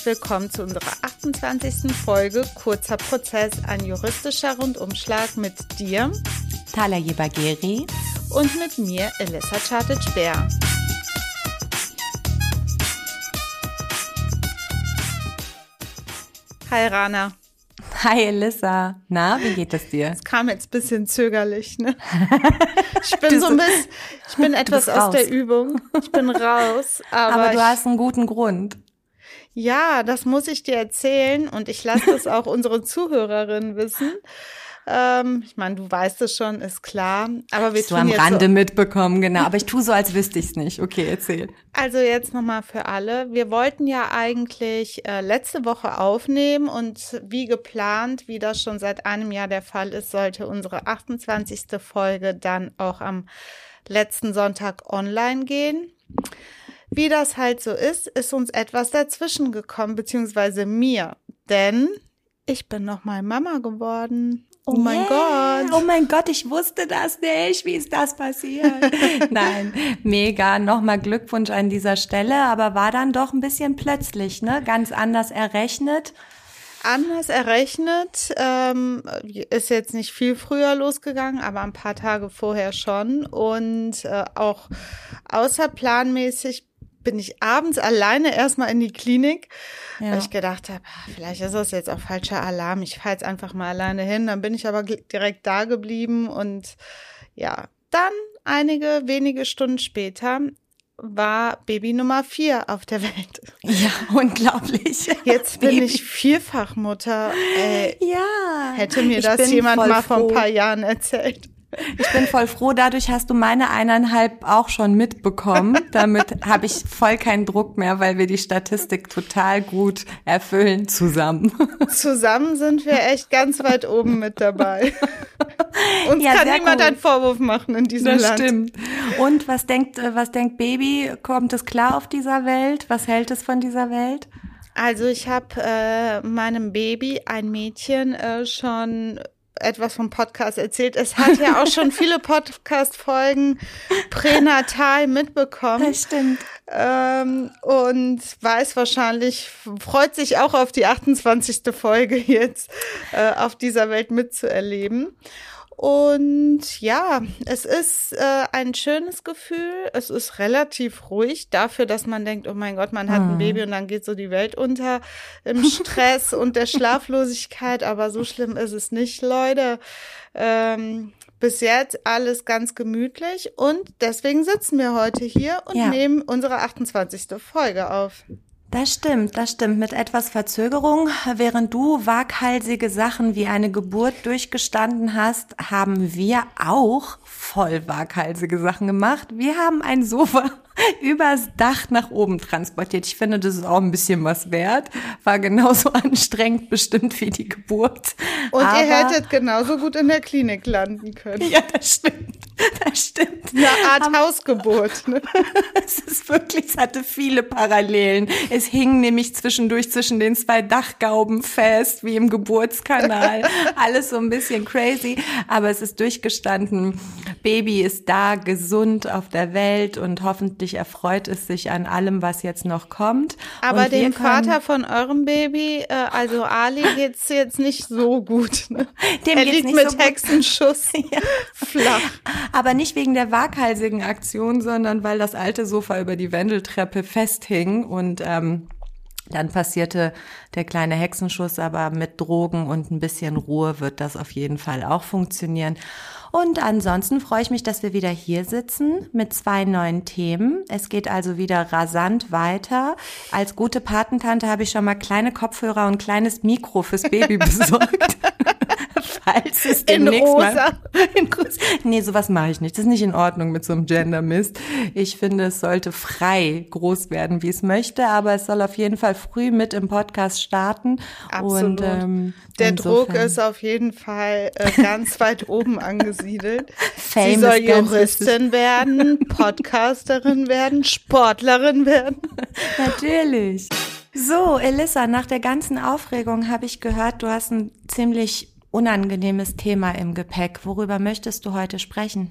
Herzlich willkommen zu unserer 28. Folge Kurzer Prozess, ein juristischer Rundumschlag mit dir, Thala Jebageri und mit mir, Elissa Chartic-Bär. Hi Rana. Hi Elissa. Na, wie geht es dir? Es kam jetzt ein bisschen zögerlich, ne? Ich bin so ein bisschen, ich bin etwas aus der Übung. Ich bin raus. Aber, Aber du hast einen guten Grund. Ja, das muss ich dir erzählen und ich lasse das auch unsere Zuhörerinnen wissen. Ähm, ich meine, du weißt es schon, ist klar. Aber wir Hast du tun am jetzt Rande so, mitbekommen, genau. Aber ich tue so, als wüsste ich es nicht. Okay, erzähl. Also jetzt nochmal für alle. Wir wollten ja eigentlich äh, letzte Woche aufnehmen und wie geplant, wie das schon seit einem Jahr der Fall ist, sollte unsere 28. Folge dann auch am letzten Sonntag online gehen. Wie das halt so ist, ist uns etwas dazwischen gekommen, beziehungsweise mir. Denn ich bin nochmal Mama geworden. Oh mein Yeah. Gott. Oh mein Gott, ich wusste das nicht. Wie ist das passiert? Nein, mega. Nochmal Glückwunsch an dieser Stelle, aber war dann doch ein bisschen plötzlich, ne? Ganz anders errechnet. anders errechnet. Ähm, ist jetzt nicht viel früher losgegangen, aber ein paar Tage vorher schon. Und äh, auch außerplanmäßig bin ich abends alleine erstmal in die Klinik, Ja. weil ich gedacht habe, ah, vielleicht ist das jetzt auch falscher Alarm. Ich fahre jetzt einfach mal alleine hin. Dann bin ich aber direkt da geblieben und ja, dann einige wenige Stunden später war Baby Nummer vier auf der Welt. Ja, unglaublich. Jetzt bin Baby. ich Vierfachmutter. Ey, Ja. Hätte mir das jemand mal vor ein froh. paar Jahren erzählt. Ich bin voll froh, dadurch hast du meine eineinhalb auch schon mitbekommen. Damit habe ich voll keinen Druck mehr, weil wir die Statistik total gut erfüllen zusammen. Zusammen sind wir echt ganz weit oben mit dabei. Uns Ja, kann niemand cool. einen Vorwurf machen in diesem Land. Und was denkt, äh, was denkt Baby? Kommt es klar auf dieser Welt? Was hält es von dieser Welt? Also ich habe äh, meinem Baby, ein Mädchen, äh, schon etwas vom Podcast erzählt. Es hat ja auch schon viele Podcast-Folgen pränatal mitbekommen. stimmt. ähm, und weiß wahrscheinlich, freut sich auch auf die 28. Folge jetzt äh, auf dieser Welt mitzuerleben. Und ja, es ist äh, ein schönes Gefühl. Es ist relativ ruhig dafür, dass man denkt, oh mein Gott, man hat ein Baby und dann geht so die Welt unter im Stress und der Schlaflosigkeit. Aber so schlimm ist es nicht, Leute. Ähm, bis jetzt alles ganz gemütlich und deswegen sitzen wir heute hier und Ja. nehmen unsere 28. Folge auf. Das stimmt, das stimmt. Mit etwas Verzögerung. Während du waghalsige Sachen wie eine Geburt durchgestanden hast, haben wir auch voll waghalsige Sachen gemacht. Wir haben ein Sofa übers Dach nach oben transportiert. Ich finde, das ist auch ein bisschen was wert. War genauso anstrengend bestimmt wie die Geburt. Und Aber, ihr hättet genauso gut in der Klinik landen können. Ja, das stimmt. Das stimmt. Eine Art Hausgeburt. Ne? Es ist wirklich, es hatte viele Parallelen. Es hing nämlich zwischendurch zwischen den zwei Dachgauben fest, wie im Geburtskanal. Alles so ein bisschen crazy, aber es ist durchgestanden. Baby ist da, gesund auf der Welt und hoffentlich erfreut es sich an allem, was jetzt noch kommt. Aber und dem Vater von eurem Baby, äh, also Ali, geht's jetzt nicht so gut. Ne? Dem er liegt nicht mit so. Hexenschuss flach. Aber nicht wegen der waghalsigen Aktion, sondern weil das alte Sofa über die Wendeltreppe festhing und ähm, dann passierte der kleine Hexenschuss, aber mit Drogen und ein bisschen Ruhe wird das auf jeden Fall auch funktionieren. Und ansonsten freue ich mich, dass wir wieder hier sitzen mit zwei neuen Themen. Es geht also wieder rasant weiter. Als gute Patentante habe ich schon mal kleine Kopfhörer und kleines Mikro fürs Baby besorgt. Falls es In rosa. mal in rosa. Nee, sowas mache ich nicht. Das ist nicht in Ordnung mit so einem Gender-Mist. Ich finde, es sollte frei groß werden, wie es möchte, aber es soll auf jeden Fall früh mit im Podcast starten. Absolut. Und, ähm, Der Druck insofern- ist auf jeden Fall äh, ganz weit oben angesiedelt. Fame Sie soll Juristin werden, Podcasterin werden, Sportlerin werden. Natürlich. So, Elissa, nach der ganzen Aufregung habe ich gehört, du hast ein ziemlich unangenehmes Thema im Gepäck. Worüber möchtest du heute sprechen?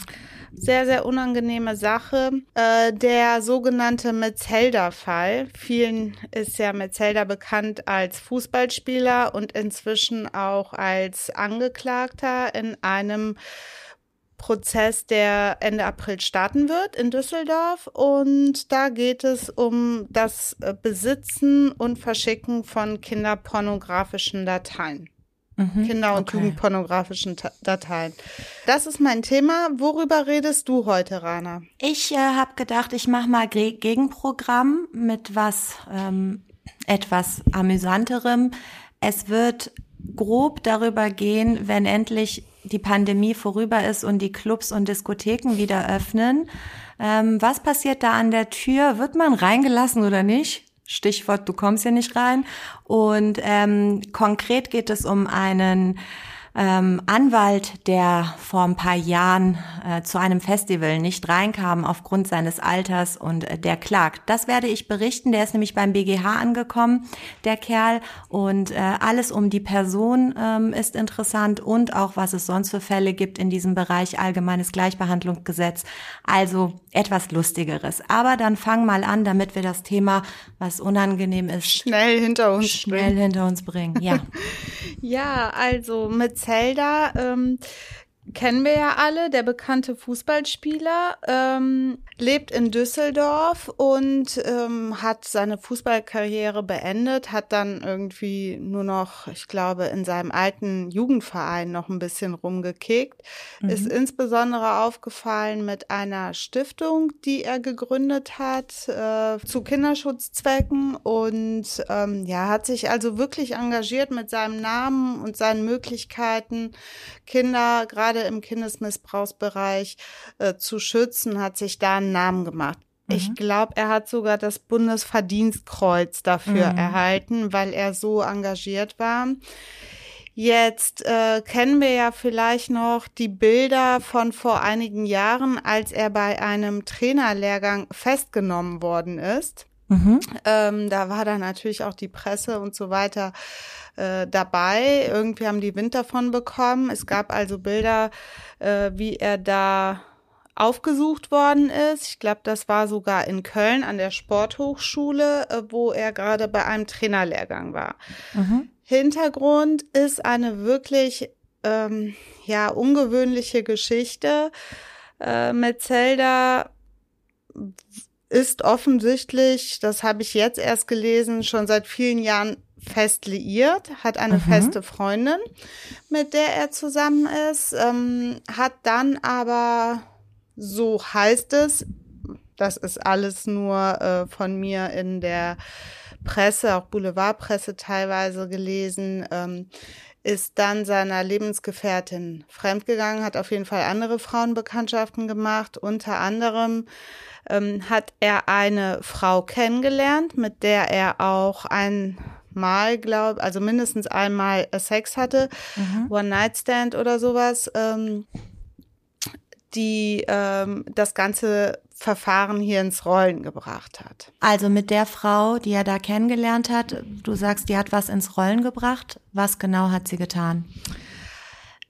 sehr, sehr unangenehme Sache. Äh, der sogenannte Metzelder-Fall. Vielen ist ja Metzelder bekannt als Fußballspieler und inzwischen auch als Angeklagter in einem Prozess, der Ende April starten wird in Düsseldorf. Und da geht es um das Besitzen und Verschicken von kinderpornografischen Dateien. Mhm, Kinder- und okay. Jugendpornografischen Dateien. Das ist mein Thema. Worüber redest du heute, Rana? Ich äh, habe gedacht, ich mache mal Ge Gegenprogramm mit was ähm, etwas amüsanterem. Es wird grob darüber gehen, wenn endlich die Pandemie vorüber ist und die Clubs und Diskotheken wieder öffnen. Ähm, was passiert da an der Tür? Wird man reingelassen oder nicht? Stichwort, du kommst ja nicht rein. Und ähm, konkret geht es um einen ähm, Anwalt, der vor ein paar Jahren äh, zu einem Festival nicht reinkam aufgrund seines Alters und äh, der klagt. Das werde ich berichten. Der ist nämlich beim BGH angekommen, der Kerl. Und äh, alles um die Person ähm, ist interessant und auch was es sonst für Fälle gibt in diesem Bereich Allgemeines Gleichbehandlungsgesetz. Also etwas Lustigeres. Aber dann fang mal an, damit wir das Thema, was unangenehm ist, schnell hinter uns schnell bringen. hinter uns bringen. Ja. ja, also mit Zelda ähm, kennen wir ja alle, der bekannte Fußballspieler, ähm, lebt in Düsseldorf und ähm, hat seine Fußballkarriere beendet, hat dann irgendwie nur noch, ich glaube, in seinem alten Jugendverein noch ein bisschen rumgekickt, mhm. ist insbesondere aufgefallen mit einer Stiftung, die er gegründet hat äh, zu Kinderschutzzwecken und ähm, ja, hat sich also wirklich engagiert mit seinem Namen und seinen Möglichkeiten, Kinder gerade im Kindesmissbrauchsbereich äh, zu schützen, hat sich da einen Namen gemacht. Mhm. Ich glaube, er hat sogar das Bundesverdienstkreuz dafür mhm. erhalten, weil er so engagiert war. Jetzt äh, kennen wir ja vielleicht noch die Bilder von vor einigen Jahren, als er bei einem Trainerlehrgang festgenommen worden ist. Mhm. Ähm, da war dann natürlich auch die Presse und so weiter äh, dabei. Irgendwie haben die Wind davon bekommen. Es gab also Bilder, äh, wie er da aufgesucht worden ist. Ich glaube, das war sogar in Köln an der Sporthochschule, äh, wo er gerade bei einem Trainerlehrgang war. Mhm. Hintergrund ist eine wirklich ähm, ja ungewöhnliche Geschichte. Äh, Metzelder ist offensichtlich, das habe ich jetzt erst gelesen, schon seit vielen Jahren fest liiert, hat eine mhm. feste Freundin, mit der er zusammen ist, ähm, hat dann aber, so heißt es, das ist alles nur äh, von mir in der Presse, auch Boulevardpresse teilweise gelesen, ähm, ist dann seiner Lebensgefährtin fremdgegangen, hat auf jeden Fall andere Frauenbekanntschaften gemacht, unter anderem ähm, hat er eine Frau kennengelernt, mit der er auch ein Mal, glaube also mindestens einmal Sex hatte, mhm. One-Night-Stand oder sowas, ähm, die ähm, das ganze Verfahren hier ins Rollen gebracht hat. Also mit der Frau, die er da kennengelernt hat, du sagst, die hat was ins Rollen gebracht. Was genau hat sie getan?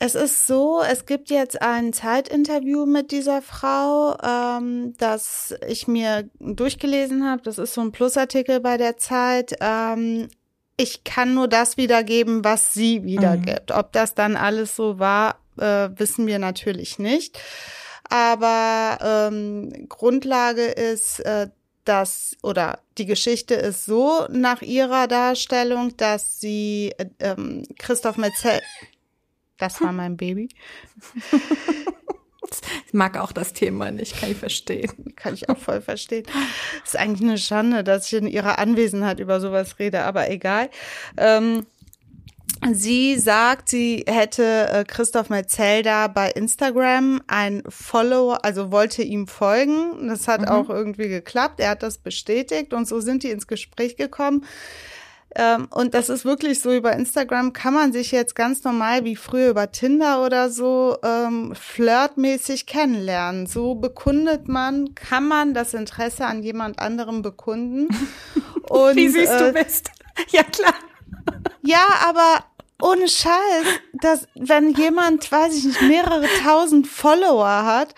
Es ist so, es gibt jetzt ein Zeitinterview mit dieser Frau, ähm, das ich mir durchgelesen habe. Das ist so ein Plusartikel bei der Zeit. Ähm, ich kann nur das wiedergeben, was sie wiedergibt. Mhm. Ob das dann alles so war, äh, wissen wir natürlich nicht. Aber ähm, Grundlage ist, äh, dass, oder die Geschichte ist so nach ihrer Darstellung, dass sie äh, ähm, Christoph Metzel das war mein Baby. Ich mag auch das Thema nicht, kann ich verstehen. Kann ich auch voll verstehen. ist eigentlich eine Schande, dass ich in ihrer Anwesenheit über sowas rede, aber egal. Ähm, Sie sagt, sie hätte äh, Christoph Metzelda bei Instagram ein Follower, also wollte ihm folgen. Das hat mhm. auch irgendwie geklappt. Er hat das bestätigt und so sind die ins Gespräch gekommen. Ähm, und das ist wirklich so, über Instagram kann man sich jetzt ganz normal wie früher über Tinder oder so ähm, flirtmäßig kennenlernen. So bekundet man, kann man das Interesse an jemand anderem bekunden. Und, wie siehst äh, du bist. Ja, klar. Ja, aber ohne Scheiß, dass wenn jemand, weiß ich nicht, mehrere tausend Follower hat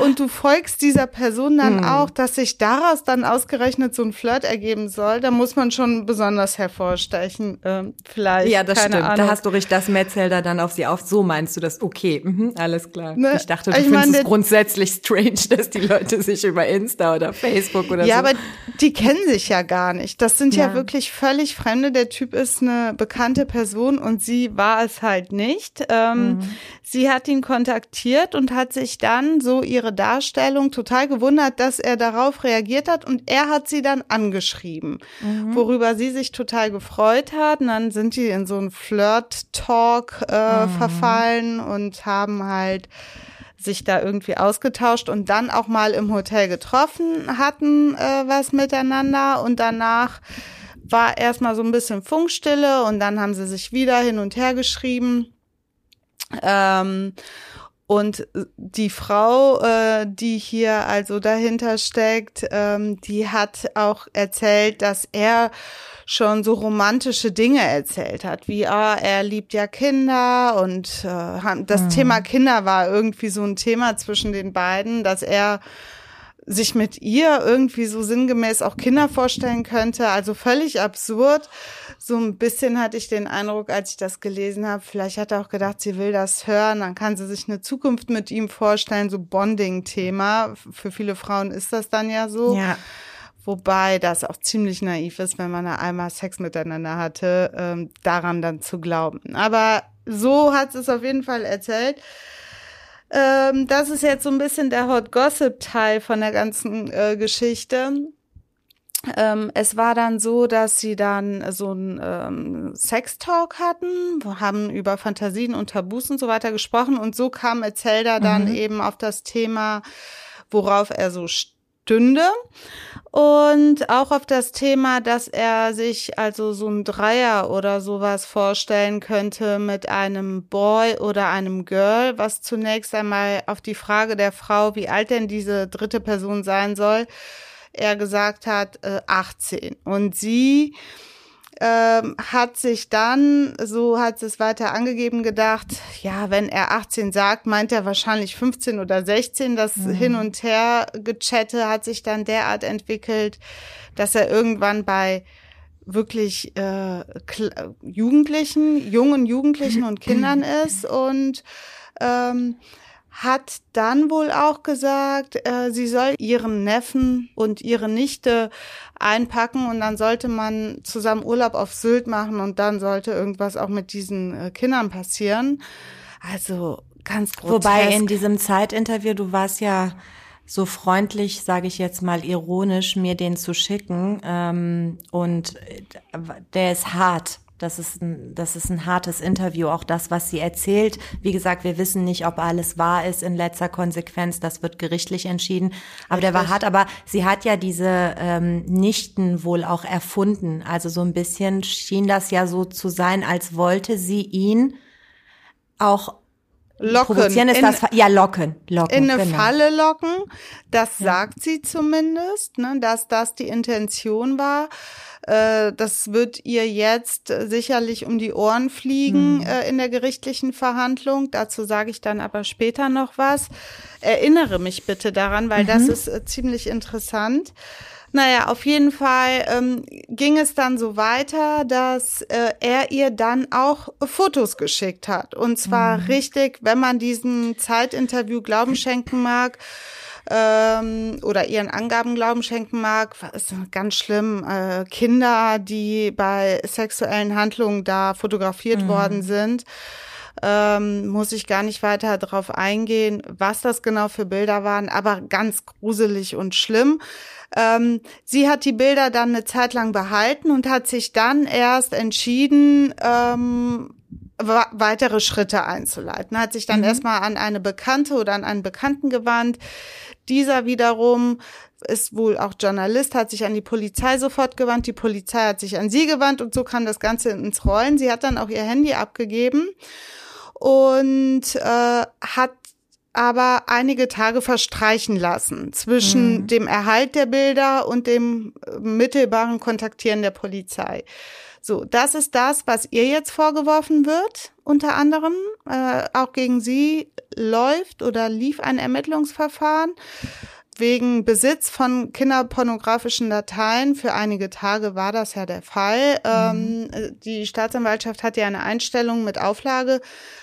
und du folgst dieser Person dann hm. auch, dass sich daraus dann ausgerechnet so ein Flirt ergeben soll, da muss man schon besonders hervorstechen, äh, vielleicht. Ja, das stimmt. Ahnung. Da hast du richtig das Metzelder dann auf sie auf. So meinst du das? Okay, mhm, alles klar. Ne? Ich dachte, du ich findest meine, es grundsätzlich strange, dass die Leute sich über Insta oder Facebook oder ja, so. Ja, aber die kennen sich ja gar nicht. Das sind ja. ja wirklich völlig Fremde. Der Typ ist eine bekannte Person und sie war es halt nicht. Ähm, mhm. Sie hat ihn kontaktiert und hat sich dann so ihre Darstellung total gewundert, dass er darauf reagiert hat und er hat sie dann angeschrieben, mhm. worüber sie sich total gefreut hat. Und dann sind die in so einen Flirt-Talk äh, mhm. verfallen und haben halt sich da irgendwie ausgetauscht und dann auch mal im Hotel getroffen hatten äh, was miteinander und danach war erstmal so ein bisschen Funkstille und dann haben sie sich wieder hin und her geschrieben. Ähm, und die Frau, äh, die hier also dahinter steckt, ähm, die hat auch erzählt, dass er schon so romantische Dinge erzählt hat, wie ah, er liebt ja Kinder und äh, das mhm. Thema Kinder war irgendwie so ein Thema zwischen den beiden, dass er sich mit ihr irgendwie so sinngemäß auch Kinder vorstellen könnte. Also völlig absurd. So ein bisschen hatte ich den Eindruck, als ich das gelesen habe, vielleicht hat er auch gedacht, sie will das hören, dann kann sie sich eine Zukunft mit ihm vorstellen, so Bonding-Thema. Für viele Frauen ist das dann ja so. Ja. Wobei das auch ziemlich naiv ist, wenn man da einmal Sex miteinander hatte, ähm, daran dann zu glauben. Aber so hat es auf jeden Fall erzählt. Ähm, das ist jetzt so ein bisschen der Hot Gossip Teil von der ganzen äh, Geschichte. Ähm, es war dann so, dass sie dann so einen ähm, Sex-Talk hatten, haben über Fantasien und Tabus und so weiter gesprochen und so kam Zelda dann mhm. eben auf das Thema, worauf er so stünde und auch auf das Thema, dass er sich also so ein Dreier oder sowas vorstellen könnte mit einem Boy oder einem Girl, was zunächst einmal auf die Frage der Frau, wie alt denn diese dritte Person sein soll, er gesagt hat, äh, 18. Und sie ähm, hat sich dann, so hat es weiter angegeben, gedacht, ja, wenn er 18 sagt, meint er wahrscheinlich 15 oder 16. Das mhm. Hin und Her gechatte hat sich dann derart entwickelt, dass er irgendwann bei wirklich äh, Jugendlichen, jungen Jugendlichen und Kindern ist und ähm, hat dann wohl auch gesagt, äh, sie soll ihren Neffen und ihre Nichte einpacken und dann sollte man zusammen Urlaub auf Sylt machen und dann sollte irgendwas auch mit diesen äh, Kindern passieren. Also ganz grotesk. Wobei in diesem Zeitinterview, du warst ja so freundlich, sage ich jetzt mal ironisch, mir den zu schicken ähm, und äh, der ist hart. Das ist, ein, das ist ein hartes Interview, auch das, was sie erzählt. Wie gesagt, wir wissen nicht, ob alles wahr ist in letzter Konsequenz. Das wird gerichtlich entschieden. Aber Richtig. der war hart. Aber sie hat ja diese ähm, Nichten wohl auch erfunden. Also so ein bisschen schien das ja so zu sein, als wollte sie ihn auch Locken. Provozieren ist in, das, ja, locken, locken. In eine genau. Falle locken. Das ja. sagt sie zumindest, ne, dass das die Intention war. Äh, das wird ihr jetzt sicherlich um die Ohren fliegen hm. äh, in der gerichtlichen Verhandlung. Dazu sage ich dann aber später noch was. Erinnere mich bitte daran, weil mhm. das ist äh, ziemlich interessant. Naja, auf jeden Fall ähm, ging es dann so weiter, dass äh, er ihr dann auch Fotos geschickt hat. Und zwar mhm. richtig, wenn man diesem Zeitinterview Glauben schenken mag, ähm, oder ihren Angaben Glauben schenken mag, ist ganz schlimm. Äh, Kinder, die bei sexuellen Handlungen da fotografiert mhm. worden sind. Ähm, muss ich gar nicht weiter darauf eingehen, was das genau für Bilder waren, aber ganz gruselig und schlimm. Ähm, sie hat die Bilder dann eine Zeit lang behalten und hat sich dann erst entschieden, ähm, weitere Schritte einzuleiten. Hat sich dann mhm. erstmal an eine Bekannte oder an einen Bekannten gewandt. Dieser wiederum ist wohl auch Journalist, hat sich an die Polizei sofort gewandt. Die Polizei hat sich an sie gewandt und so kam das Ganze ins Rollen. Sie hat dann auch ihr Handy abgegeben und äh, hat aber einige Tage verstreichen lassen zwischen mhm. dem Erhalt der Bilder und dem mittelbaren Kontaktieren der Polizei. So, das ist das, was ihr jetzt vorgeworfen wird, unter anderem. Äh, auch gegen sie läuft oder lief ein Ermittlungsverfahren wegen Besitz von kinderpornografischen Dateien. Für einige Tage war das ja der Fall. Mhm. Ähm, die Staatsanwaltschaft hat ja eine Einstellung mit Auflage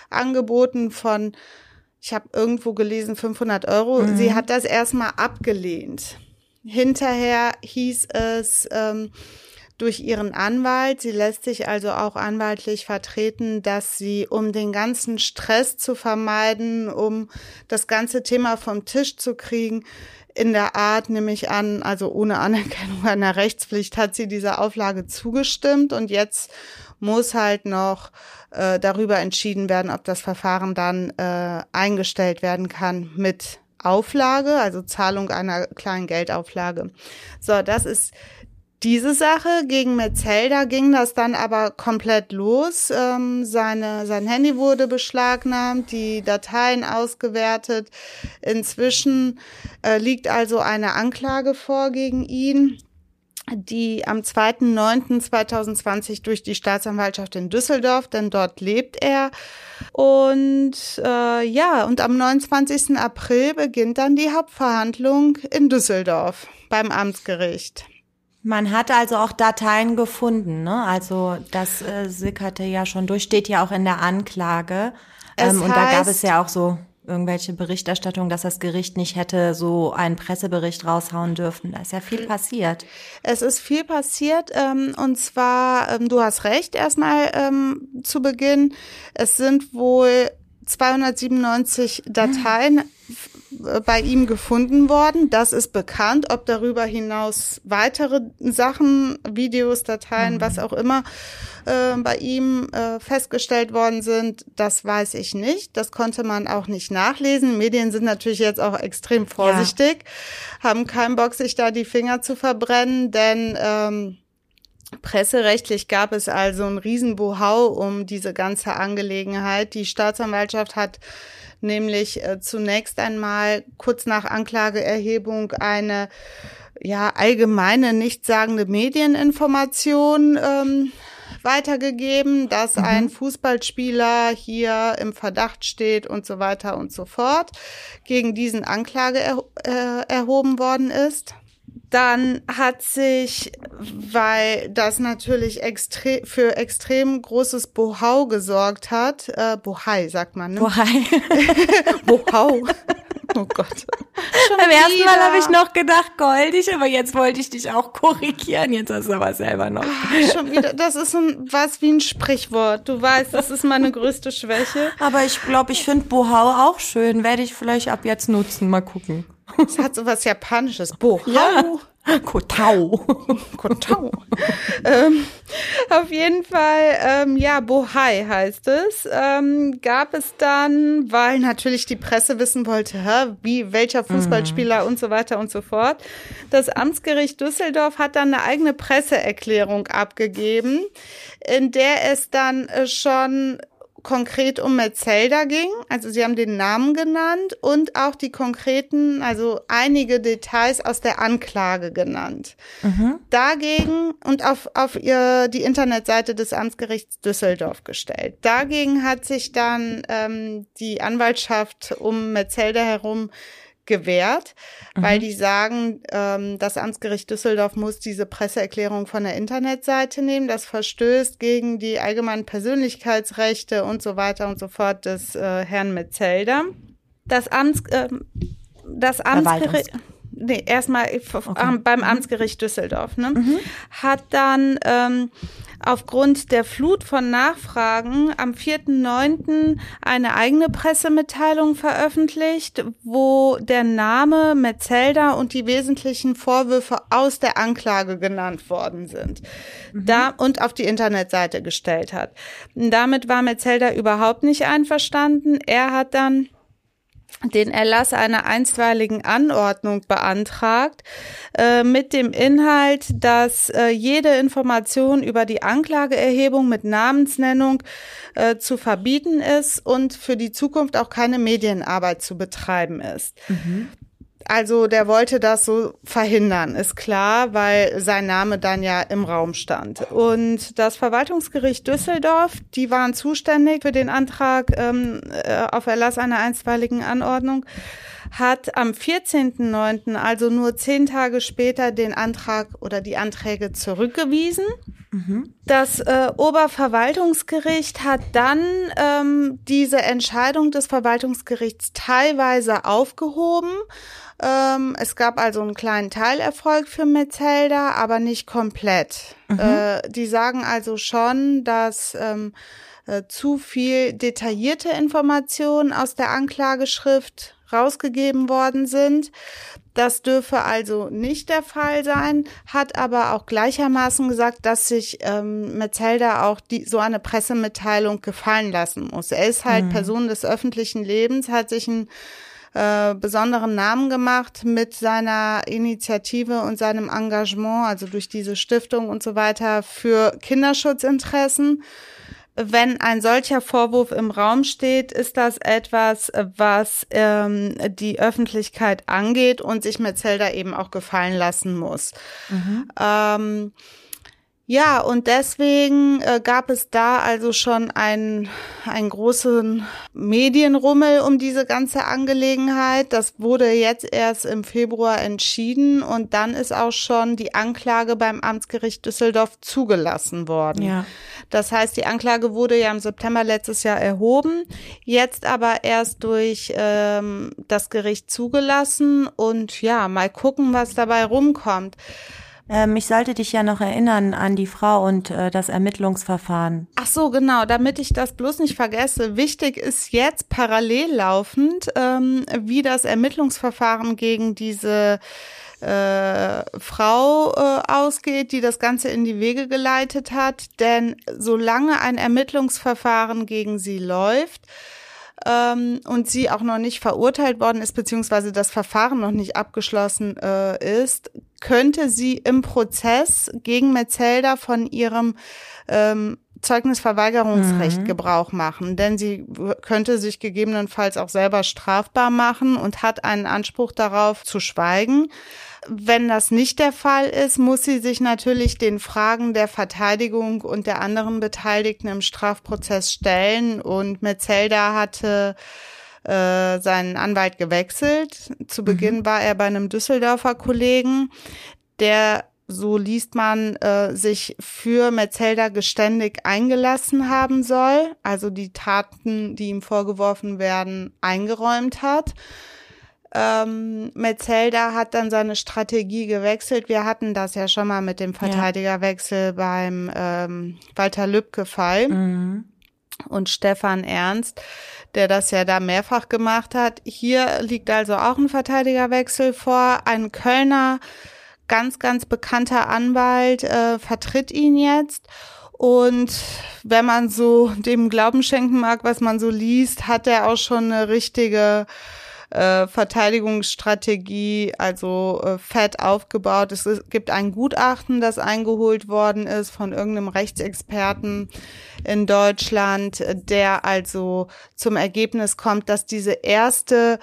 angeboten von, ich habe irgendwo gelesen, 500 Euro. Mhm. Sie hat das erstmal abgelehnt. Hinterher hieß es, ähm, durch ihren Anwalt. Sie lässt sich also auch anwaltlich vertreten, dass sie, um den ganzen Stress zu vermeiden, um das ganze Thema vom Tisch zu kriegen, in der Art, nämlich an, also ohne Anerkennung einer Rechtspflicht, hat sie dieser Auflage zugestimmt und jetzt muss halt noch äh, darüber entschieden werden, ob das Verfahren dann äh, eingestellt werden kann mit Auflage, also Zahlung einer kleinen Geldauflage. So, das ist diese Sache. Gegen Metzelder ging das dann aber komplett los. Ähm, seine, sein Handy wurde beschlagnahmt, die Dateien ausgewertet. Inzwischen äh, liegt also eine Anklage vor gegen ihn die am 2.9.2020 durch die Staatsanwaltschaft in Düsseldorf, denn dort lebt er. Und äh, ja, und am 29. April beginnt dann die Hauptverhandlung in Düsseldorf beim Amtsgericht. Man hat also auch Dateien gefunden, ne? Also das äh, sickerte ja schon durch, steht ja auch in der Anklage. Ähm, und da gab es ja auch so irgendwelche Berichterstattungen, dass das Gericht nicht hätte so einen Pressebericht raushauen dürfen. Da ist ja viel passiert. Es ist viel passiert ähm, und zwar, ähm, du hast recht, erstmal ähm, zu Beginn. Es sind wohl 297 Dateien bei ihm gefunden worden. Das ist bekannt. Ob darüber hinaus weitere Sachen, Videos, Dateien, mhm. was auch immer äh, bei ihm äh, festgestellt worden sind, das weiß ich nicht. Das konnte man auch nicht nachlesen. Medien sind natürlich jetzt auch extrem vorsichtig, ja. haben keinen Bock, sich da die Finger zu verbrennen, denn ähm, Presserechtlich gab es also ein Riesenbohau um diese ganze Angelegenheit. Die Staatsanwaltschaft hat nämlich äh, zunächst einmal kurz nach Anklageerhebung eine ja allgemeine nichtssagende Medieninformation ähm, weitergegeben, dass mhm. ein Fußballspieler hier im Verdacht steht und so weiter und so fort, gegen diesen Anklage er, äh, erhoben worden ist. Dann hat sich, weil das natürlich extre für extrem großes Bohau gesorgt hat, äh, Bohai sagt man, ne? Bohai. Bohau. Oh Gott. Schon Beim ersten Mal habe ich noch gedacht goldig, aber jetzt wollte ich dich auch korrigieren. Jetzt hast du aber selber noch. Ach, schon wieder. Das ist ein, was wie ein Sprichwort. Du weißt, das ist meine größte Schwäche. Aber ich glaube, ich finde Bohau auch schön. Werde ich vielleicht ab jetzt nutzen. Mal gucken. Es hat so was Japanisches. Bohau. Ja. Kotau. Kotau. ähm, auf jeden Fall, ähm, ja, Bohai heißt es. Ähm, gab es dann, weil natürlich die Presse wissen wollte, hä, wie, welcher Fußballspieler mm. und so weiter und so fort. Das Amtsgericht Düsseldorf hat dann eine eigene Presseerklärung abgegeben, in der es dann äh, schon konkret um Metzelda ging. Also sie haben den Namen genannt und auch die konkreten, also einige Details aus der Anklage genannt. Mhm. Dagegen und auf, auf ihr, die Internetseite des Amtsgerichts Düsseldorf gestellt. Dagegen hat sich dann ähm, die Anwaltschaft um Metzelda herum gewährt, mhm. weil die sagen, ähm, das Amtsgericht Düsseldorf muss diese Presseerklärung von der Internetseite nehmen. Das verstößt gegen die allgemeinen Persönlichkeitsrechte und so weiter und so fort des äh, Herrn Metzelder. Das Amts, äh, das Amtsgericht nee, erstmal okay. beim Amtsgericht Düsseldorf, ne, mhm. hat dann ähm, aufgrund der Flut von Nachfragen am 4.9. eine eigene Pressemitteilung veröffentlicht, wo der Name Metzelda und die wesentlichen Vorwürfe aus der Anklage genannt worden sind. Mhm. Da und auf die Internetseite gestellt hat. Damit war Metzelda überhaupt nicht einverstanden. Er hat dann den Erlass einer einstweiligen Anordnung beantragt, äh, mit dem Inhalt, dass äh, jede Information über die Anklageerhebung mit Namensnennung äh, zu verbieten ist und für die Zukunft auch keine Medienarbeit zu betreiben ist. Mhm. Also der wollte das so verhindern, ist klar, weil sein Name dann ja im Raum stand. Und das Verwaltungsgericht Düsseldorf, die waren zuständig für den Antrag ähm, äh, auf Erlass einer einstweiligen Anordnung, hat am 14.09., also nur zehn Tage später, den Antrag oder die Anträge zurückgewiesen. Mhm. Das äh, Oberverwaltungsgericht hat dann ähm, diese Entscheidung des Verwaltungsgerichts teilweise aufgehoben. Ähm, es gab also einen kleinen Teilerfolg für Metzelder, aber nicht komplett. Mhm. Äh, die sagen also schon, dass ähm, äh, zu viel detaillierte Informationen aus der Anklageschrift rausgegeben worden sind. Das dürfe also nicht der Fall sein, hat aber auch gleichermaßen gesagt, dass sich ähm, Metzelder auch die, so eine Pressemitteilung gefallen lassen muss. Er ist halt mhm. Person des öffentlichen Lebens, hat sich einen äh, besonderen Namen gemacht mit seiner Initiative und seinem Engagement, also durch diese Stiftung und so weiter für Kinderschutzinteressen wenn ein solcher Vorwurf im Raum steht, ist das etwas, was ähm, die Öffentlichkeit angeht und sich Metzelder eben auch gefallen lassen muss. Mhm. Ähm, ja, und deswegen äh, gab es da also schon einen, einen großen Medienrummel um diese ganze Angelegenheit. Das wurde jetzt erst im Februar entschieden und dann ist auch schon die Anklage beim Amtsgericht Düsseldorf zugelassen worden. Ja. Das heißt, die Anklage wurde ja im September letztes Jahr erhoben, jetzt aber erst durch ähm, das Gericht zugelassen und ja, mal gucken, was dabei rumkommt. Ähm, ich sollte dich ja noch erinnern an die Frau und äh, das Ermittlungsverfahren. Ach so, genau, damit ich das bloß nicht vergesse. Wichtig ist jetzt parallel laufend, ähm, wie das Ermittlungsverfahren gegen diese äh, Frau äh, ausgeht, die das Ganze in die Wege geleitet hat. Denn solange ein Ermittlungsverfahren gegen sie läuft, ähm, und sie auch noch nicht verurteilt worden ist, beziehungsweise das Verfahren noch nicht abgeschlossen äh, ist, könnte sie im Prozess gegen Metzelder von ihrem ähm, Zeugnisverweigerungsrecht mhm. Gebrauch machen, denn sie könnte sich gegebenenfalls auch selber strafbar machen und hat einen Anspruch darauf zu schweigen. Wenn das nicht der Fall ist, muss sie sich natürlich den Fragen der Verteidigung und der anderen Beteiligten im Strafprozess stellen. Und Metzelda hatte äh, seinen Anwalt gewechselt. Zu mhm. Beginn mhm. war er bei einem Düsseldorfer Kollegen, der so liest man, äh, sich für Metzelda geständig eingelassen haben soll, also die Taten, die ihm vorgeworfen werden, eingeräumt hat. Ähm, Metzelda hat dann seine Strategie gewechselt. Wir hatten das ja schon mal mit dem Verteidigerwechsel ja. beim ähm, Walter Lübcke-Fall mhm. und Stefan Ernst, der das ja da mehrfach gemacht hat. Hier liegt also auch ein Verteidigerwechsel vor. Ein Kölner, ganz, ganz bekannter Anwalt äh, vertritt ihn jetzt. Und wenn man so dem Glauben schenken mag, was man so liest, hat er auch schon eine richtige äh, Verteidigungsstrategie, also äh, fett aufgebaut. Es gibt ein Gutachten, das eingeholt worden ist von irgendeinem Rechtsexperten in Deutschland, der also zum Ergebnis kommt, dass diese erste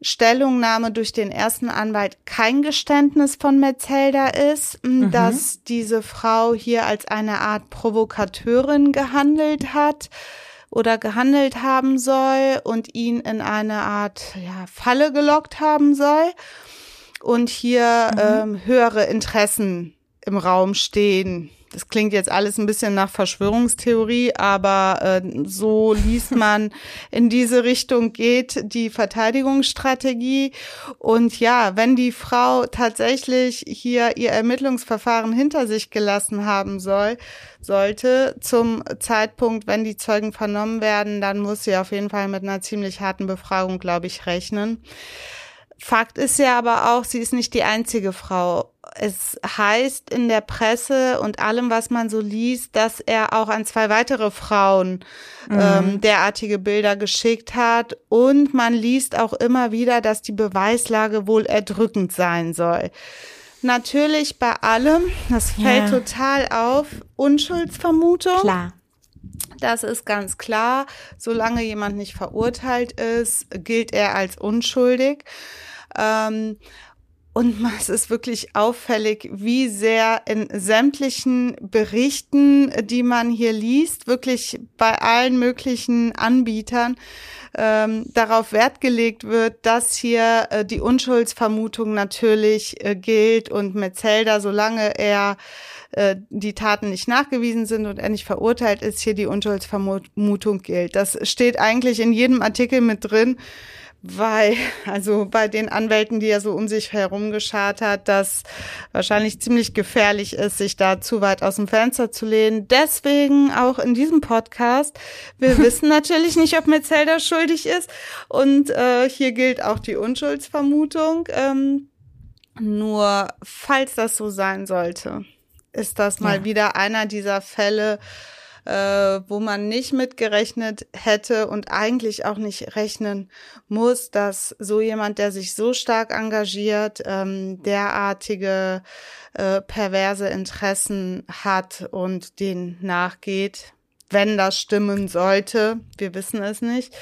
Stellungnahme durch den ersten Anwalt kein Geständnis von Metzelder ist, mhm. dass diese Frau hier als eine Art Provokateurin gehandelt hat oder gehandelt haben soll und ihn in eine Art ja, Falle gelockt haben soll und hier mhm. ähm, höhere Interessen im Raum stehen. Das klingt jetzt alles ein bisschen nach Verschwörungstheorie, aber äh, so liest man, in diese Richtung geht die Verteidigungsstrategie. Und ja, wenn die Frau tatsächlich hier ihr Ermittlungsverfahren hinter sich gelassen haben soll, sollte zum Zeitpunkt, wenn die Zeugen vernommen werden, dann muss sie auf jeden Fall mit einer ziemlich harten Befragung, glaube ich, rechnen. Fakt ist ja aber auch, sie ist nicht die einzige Frau. Es heißt in der Presse und allem, was man so liest, dass er auch an zwei weitere Frauen mhm. ähm, derartige Bilder geschickt hat. Und man liest auch immer wieder, dass die Beweislage wohl erdrückend sein soll. Natürlich bei allem, das fällt ja. total auf, Unschuldsvermutung. Klar. Das ist ganz klar. Solange jemand nicht verurteilt ist, gilt er als unschuldig. Ähm, und es ist wirklich auffällig, wie sehr in sämtlichen Berichten, die man hier liest, wirklich bei allen möglichen Anbietern, ähm, darauf Wert gelegt wird, dass hier äh, die Unschuldsvermutung natürlich äh, gilt und Metzelder, solange er äh, die Taten nicht nachgewiesen sind und er nicht verurteilt ist, hier die Unschuldsvermutung gilt. Das steht eigentlich in jedem Artikel mit drin weil, also bei den Anwälten, die er so um sich herum geschart hat, das wahrscheinlich ziemlich gefährlich ist, sich da zu weit aus dem Fenster zu lehnen. Deswegen auch in diesem Podcast. Wir wissen natürlich nicht, ob Metzelder schuldig ist. Und äh, hier gilt auch die Unschuldsvermutung. Ähm, nur falls das so sein sollte, ist das mal ja. wieder einer dieser Fälle, äh, wo man nicht mitgerechnet hätte und eigentlich auch nicht rechnen muss, dass so jemand, der sich so stark engagiert, ähm, derartige äh, perverse Interessen hat und den nachgeht, wenn das stimmen sollte. Wir wissen es nicht.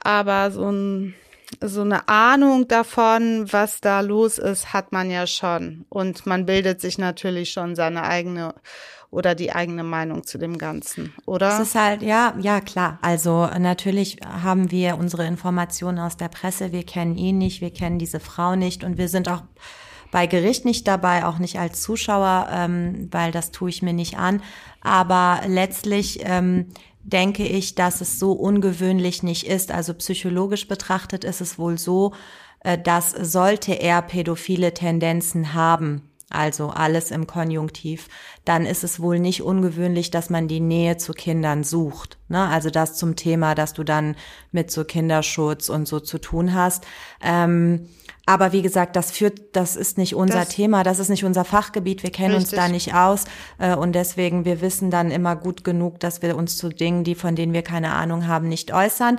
Aber so ein so eine Ahnung davon, was da los ist, hat man ja schon. Und man bildet sich natürlich schon seine eigene oder die eigene Meinung zu dem Ganzen, oder? Es ist halt, ja, ja, klar. Also natürlich haben wir unsere Informationen aus der Presse. Wir kennen ihn nicht, wir kennen diese Frau nicht und wir sind auch bei Gericht nicht dabei, auch nicht als Zuschauer, ähm, weil das tue ich mir nicht an. Aber letztlich ähm, denke ich, dass es so ungewöhnlich nicht ist. Also psychologisch betrachtet ist es wohl so, äh, dass sollte er pädophile Tendenzen haben, also alles im Konjunktiv, dann ist es wohl nicht ungewöhnlich, dass man die Nähe zu Kindern sucht. Ne? Also das zum Thema, dass du dann mit so Kinderschutz und so zu tun hast. Ähm, aber wie gesagt, das führt, das ist nicht unser das, Thema, das ist nicht unser Fachgebiet, wir kennen richtig. uns da nicht aus äh, und deswegen, wir wissen dann immer gut genug, dass wir uns zu Dingen, die von denen wir keine Ahnung haben, nicht äußern.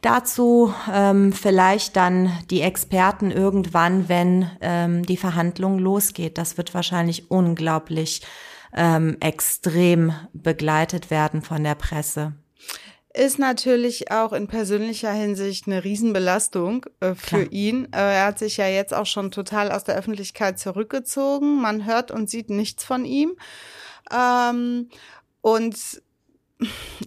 Dazu ähm, vielleicht dann die Experten irgendwann, wenn ähm, die Verhandlung losgeht. Das wird wahrscheinlich unglaublich ähm, extrem begleitet werden von der Presse ist natürlich auch in persönlicher Hinsicht eine Riesenbelastung äh, für Klar. ihn. Äh, er hat sich ja jetzt auch schon total aus der Öffentlichkeit zurückgezogen. Man hört und sieht nichts von ihm. Ähm, und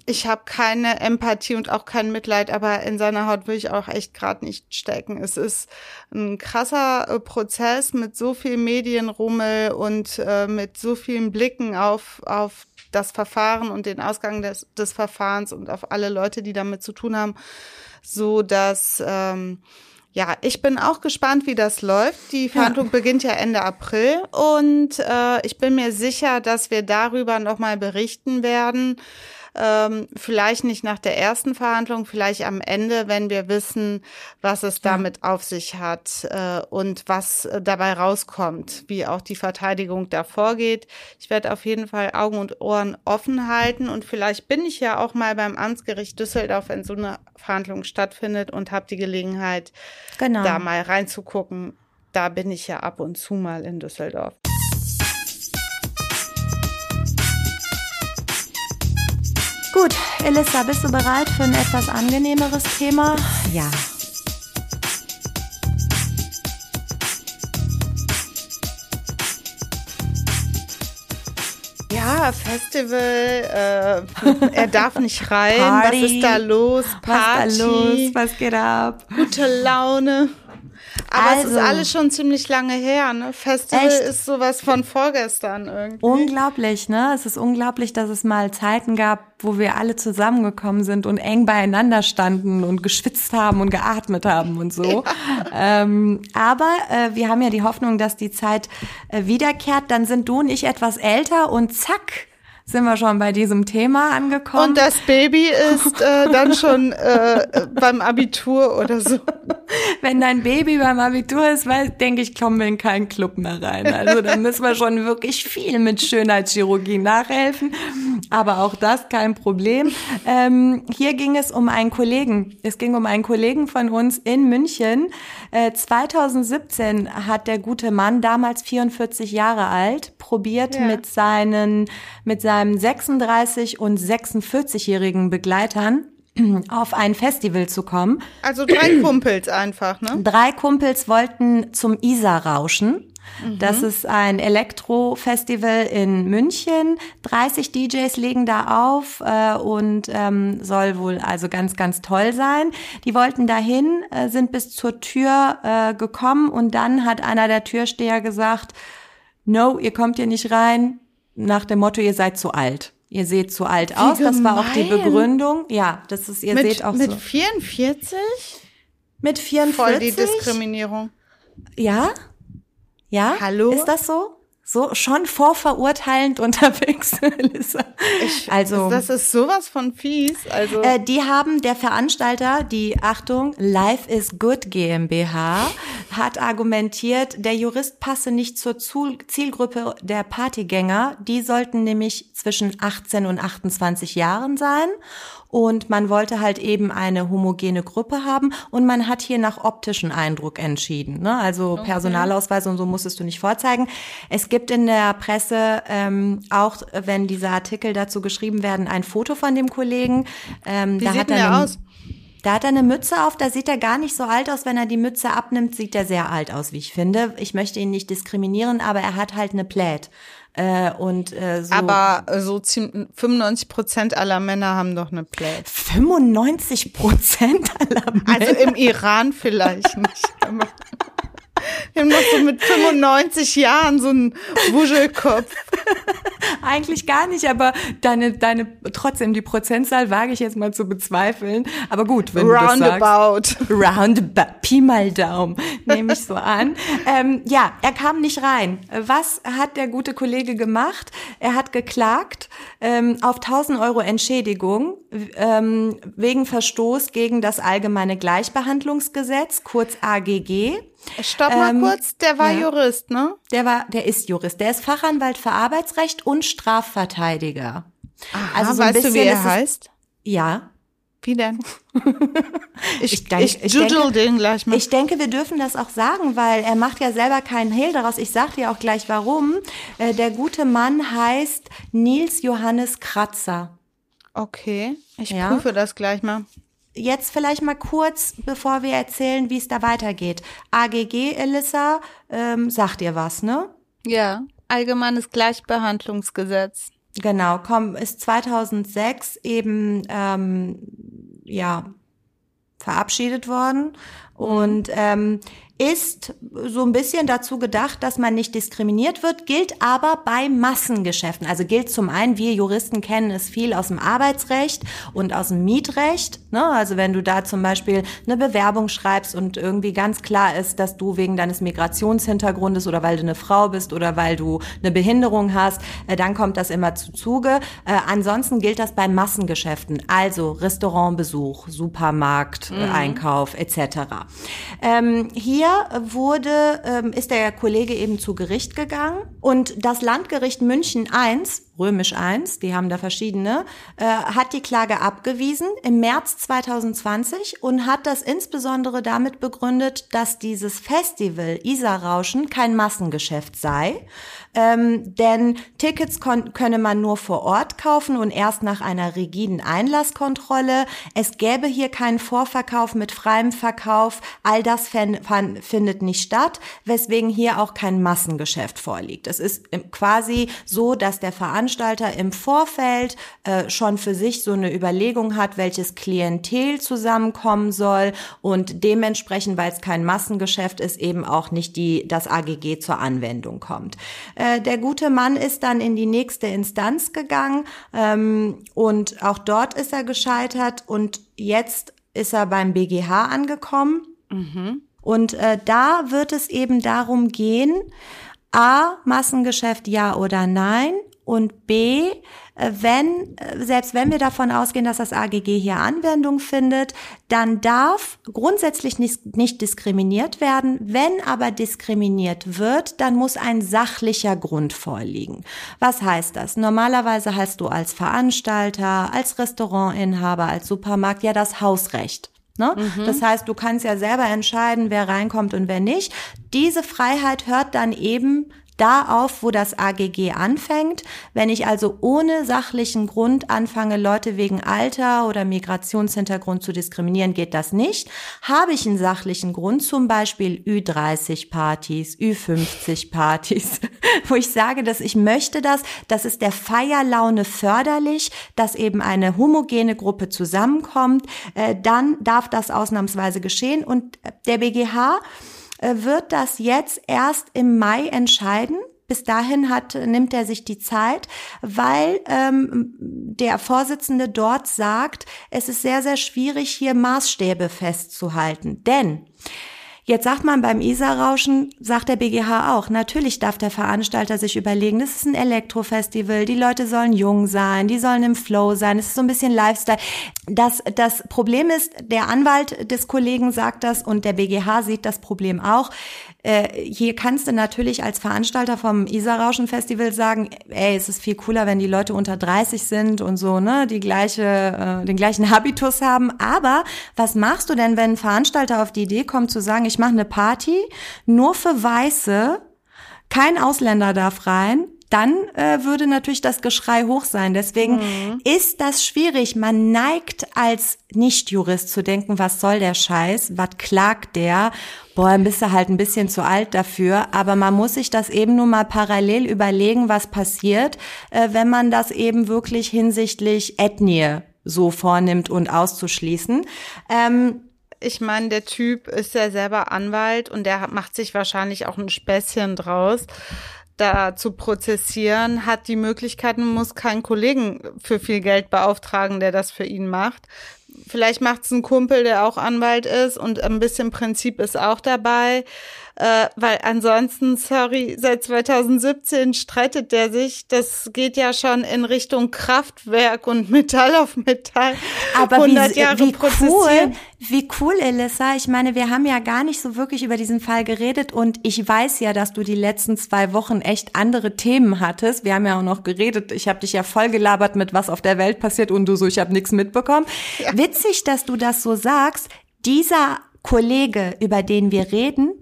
ich habe keine Empathie und auch kein Mitleid, aber in seiner Haut will ich auch echt gerade nicht stecken. Es ist ein krasser äh, Prozess mit so viel Medienrummel und äh, mit so vielen Blicken auf, auf das Verfahren und den Ausgang des, des Verfahrens und auf alle Leute, die damit zu tun haben, so dass ähm, ja, ich bin auch gespannt, wie das läuft. Die Verhandlung ja. beginnt ja Ende April und äh, ich bin mir sicher, dass wir darüber nochmal berichten werden. Ähm, vielleicht nicht nach der ersten Verhandlung, vielleicht am Ende, wenn wir wissen, was es damit auf sich hat äh, und was äh, dabei rauskommt, wie auch die Verteidigung da vorgeht. Ich werde auf jeden Fall Augen und Ohren offen halten und vielleicht bin ich ja auch mal beim Amtsgericht Düsseldorf, wenn so eine Verhandlung stattfindet und habe die Gelegenheit, genau. da mal reinzugucken. Da bin ich ja ab und zu mal in Düsseldorf. Gut, Elissa, bist du bereit für ein etwas angenehmeres Thema? Ja. Ja, Festival, äh, er darf nicht rein. Party. Was ist da los? Party. Was ist da los? Was geht ab? Gute Laune. Aber also, es ist also. alles schon ziemlich lange her, ne? Festival echt? ist sowas von vorgestern irgendwie. Unglaublich, ne? Es ist unglaublich, dass es mal Zeiten gab, wo wir alle zusammengekommen sind und eng beieinander standen und geschwitzt haben und geatmet haben und so. Ja. Ähm, aber äh, wir haben ja die Hoffnung, dass die Zeit äh, wiederkehrt. Dann sind du und ich etwas älter und zack, sind wir schon bei diesem Thema angekommen. Und das Baby ist äh, dann schon äh, beim Abitur oder so. Wenn dein Baby beim Abitur ist, weil, denke ich, kommen wir in keinen Club mehr rein. Also da müssen wir schon wirklich viel mit Schönheitschirurgie nachhelfen. Aber auch das kein Problem. Ähm, hier ging es um einen Kollegen. Es ging um einen Kollegen von uns in München. Äh, 2017 hat der gute Mann, damals 44 Jahre alt, probiert ja. mit seinen, mit seinen seinem 36 und 46-jährigen Begleitern auf ein Festival zu kommen. Also drei Kumpels einfach, ne? Drei Kumpels wollten zum Isar rauschen. Das ist ein Elektro-Festival in München. 30 DJs legen da auf äh, und ähm, soll wohl also ganz, ganz toll sein. Die wollten dahin, äh, sind bis zur Tür äh, gekommen und dann hat einer der Türsteher gesagt, no, ihr kommt hier nicht rein, nach dem Motto, ihr seid zu alt. Ihr seht zu alt aus. Das war auch die gemein. Begründung. Ja, das ist, ihr Mit, seht auch mit so. 44? Mit 44. Voll die Diskriminierung. Ja? Ja? Hallo? Ist das so? So schon vorverurteilend unterwegs, Lisa. also Das ist sowas von fies. Also, äh, die haben der Veranstalter, die Achtung, Life is Good GmbH, hat argumentiert, der Jurist passe nicht zur Zu- Zielgruppe der Partygänger. Die sollten nämlich zwischen 18 und 28 Jahren sein. Und man wollte halt eben eine homogene Gruppe haben und man hat hier nach optischen Eindruck entschieden. Ne? Also Personalausweise und so musstest du nicht vorzeigen. Es gibt in der Presse ähm, auch, wenn diese Artikel dazu geschrieben werden, ein Foto von dem Kollegen. Ähm, wie da sieht hat denn er aus? Da hat er eine Mütze auf, da sieht er gar nicht so alt aus. Wenn er die Mütze abnimmt, sieht er sehr alt aus, wie ich finde. Ich möchte ihn nicht diskriminieren, aber er hat halt eine Plät. Äh, und äh, so Aber äh, so ziemlich 95 Prozent aller Männer haben doch eine Plate. 95 Prozent aller Männer. Also im Iran vielleicht nicht. Wir haben noch so mit 95 Jahren so einen Wuschelkopf. Eigentlich gar nicht, aber deine, deine, trotzdem die Prozentzahl wage ich jetzt mal zu bezweifeln. Aber gut, wenn du das sagst. Roundabout. Roundabout, Pi mal Daumen, nehme ich so an. Ähm, ja, er kam nicht rein. Was hat der gute Kollege gemacht? Er hat geklagt ähm, auf 1000 Euro Entschädigung ähm, wegen Verstoß gegen das Allgemeine Gleichbehandlungsgesetz, kurz AGG. Stopp mal Ähm, kurz, der war ja. Jurist, ne? Der war, der ist Jurist. Der ist Fachanwalt für Arbeitsrecht und Strafverteidiger. also so ein weißt du, wie er heißt? Ja. Wie denn? Ich, Ich denk- ich ich denke- den gleich mal. Ich denke, wir dürfen das auch sagen, weil er macht ja selber keinen Hehl daraus. Ich sag dir auch gleich warum. Äh, Der gute Mann heißt Nils Johannes Kratzer. okay, ich Ja. prüfe das gleich mal. Jetzt vielleicht mal kurz, bevor wir erzählen, wie es da weitergeht. AGG, Elissa, ähm, sagt dir was, ne? Ja, allgemeines Gleichbehandlungsgesetz. Genau, komm, ist 2006 eben ähm, ja verabschiedet worden und ähm, ist so ein bisschen dazu gedacht, dass man nicht diskriminiert wird, gilt aber bei Massengeschäften. Also gilt zum einen, wir Juristen kennen es viel aus dem Arbeitsrecht und aus dem Mietrecht. Ne? Also wenn du da zum Beispiel eine Bewerbung schreibst und irgendwie ganz klar ist, dass du wegen deines Migrationshintergrundes oder weil du eine Frau bist oder weil du eine Behinderung hast, äh, dann kommt das immer zu Zuge. Äh, ansonsten gilt das bei Massengeschäften, also Restaurantbesuch, Supermarkt, äh, Einkauf etc. Ähm, hier wurde, ähm, ist der Kollege eben zu Gericht gegangen. Und das Landgericht München I, römisch I, die haben da verschiedene, äh, hat die Klage abgewiesen im März 2020 und hat das insbesondere damit begründet, dass dieses Festival Isar-Rauschen kein Massengeschäft sei, ähm, denn Tickets könne man nur vor Ort kaufen und erst nach einer rigiden Einlasskontrolle. Es gäbe hier keinen Vorverkauf mit freiem Verkauf. All das findet nicht statt, weswegen hier auch kein Massengeschäft vorliegt. Es ist quasi so, dass der Veranstalter im Vorfeld äh, schon für sich so eine Überlegung hat, welches Klientel zusammenkommen soll und dementsprechend, weil es kein Massengeschäft ist, eben auch nicht die, das AGG zur Anwendung kommt. Äh, der gute Mann ist dann in die nächste Instanz gegangen ähm, und auch dort ist er gescheitert und jetzt ist er beim BGH angekommen. Und äh, da wird es eben darum gehen, A, Massengeschäft ja oder nein und B, äh, wenn, äh, selbst wenn wir davon ausgehen, dass das AGG hier Anwendung findet, dann darf grundsätzlich nicht, nicht diskriminiert werden. Wenn aber diskriminiert wird, dann muss ein sachlicher Grund vorliegen. Was heißt das? Normalerweise hast du als Veranstalter, als Restaurantinhaber, als Supermarkt ja das Hausrecht. Ne? Das heißt, du kannst ja selber entscheiden, wer reinkommt und wer nicht. Diese Freiheit hört dann eben da auf, wo das AGG anfängt. Wenn ich also ohne sachlichen Grund anfange, Leute wegen Alter oder Migrationshintergrund zu diskriminieren, geht das nicht. Habe ich einen sachlichen Grund, zum Beispiel Ü30-Partys, Ü50-Partys, wo ich sage, dass ich möchte das, das ist der Feierlaune förderlich, dass eben eine homogene Gruppe zusammenkommt, äh, dann darf das ausnahmsweise geschehen und der BGH wird das jetzt erst im Mai entscheiden. Bis dahin hat, nimmt er sich die Zeit, weil ähm, der Vorsitzende dort sagt, es ist sehr, sehr schwierig, hier Maßstäbe festzuhalten. Denn Jetzt sagt man beim Isar-Rauschen, sagt der BGH auch, natürlich darf der Veranstalter sich überlegen, das ist ein Elektrofestival, die Leute sollen jung sein, die sollen im Flow sein, es ist so ein bisschen Lifestyle. Das, das Problem ist, der Anwalt des Kollegen sagt das und der BGH sieht das Problem auch. Äh, hier kannst du natürlich als Veranstalter vom Isar-Rauschen Festival sagen, ey, es ist viel cooler, wenn die Leute unter 30 sind und so, ne, die gleiche, äh, den gleichen Habitus haben. Aber was machst du denn, wenn ein Veranstalter auf die Idee kommt zu sagen, ich mache eine Party nur für Weiße, kein Ausländer darf rein, dann äh, würde natürlich das Geschrei hoch sein. Deswegen mhm. ist das schwierig. Man neigt als Nichtjurist zu denken, was soll der Scheiß? Was klagt der? Boah, dann bist du halt ein bisschen zu alt dafür. Aber man muss sich das eben nur mal parallel überlegen, was passiert, äh, wenn man das eben wirklich hinsichtlich Ethnie so vornimmt und auszuschließen. Ähm, ich meine, der Typ ist ja selber Anwalt und der macht sich wahrscheinlich auch ein Späßchen draus da zu prozessieren, hat die Möglichkeiten, muss keinen Kollegen für viel Geld beauftragen, der das für ihn macht. Vielleicht macht es ein Kumpel, der auch Anwalt ist und ein bisschen Prinzip ist auch dabei äh, weil ansonsten, sorry, seit 2017 streitet der sich. Das geht ja schon in Richtung Kraftwerk und Metall auf Metall. Aber wie, wie cool, wie cool, Elissa. Ich meine, wir haben ja gar nicht so wirklich über diesen Fall geredet und ich weiß ja, dass du die letzten zwei Wochen echt andere Themen hattest. Wir haben ja auch noch geredet. Ich habe dich ja voll gelabert mit was auf der Welt passiert und du so, ich habe nichts mitbekommen. Ja. Witzig, dass du das so sagst. Dieser Kollege, über den wir reden,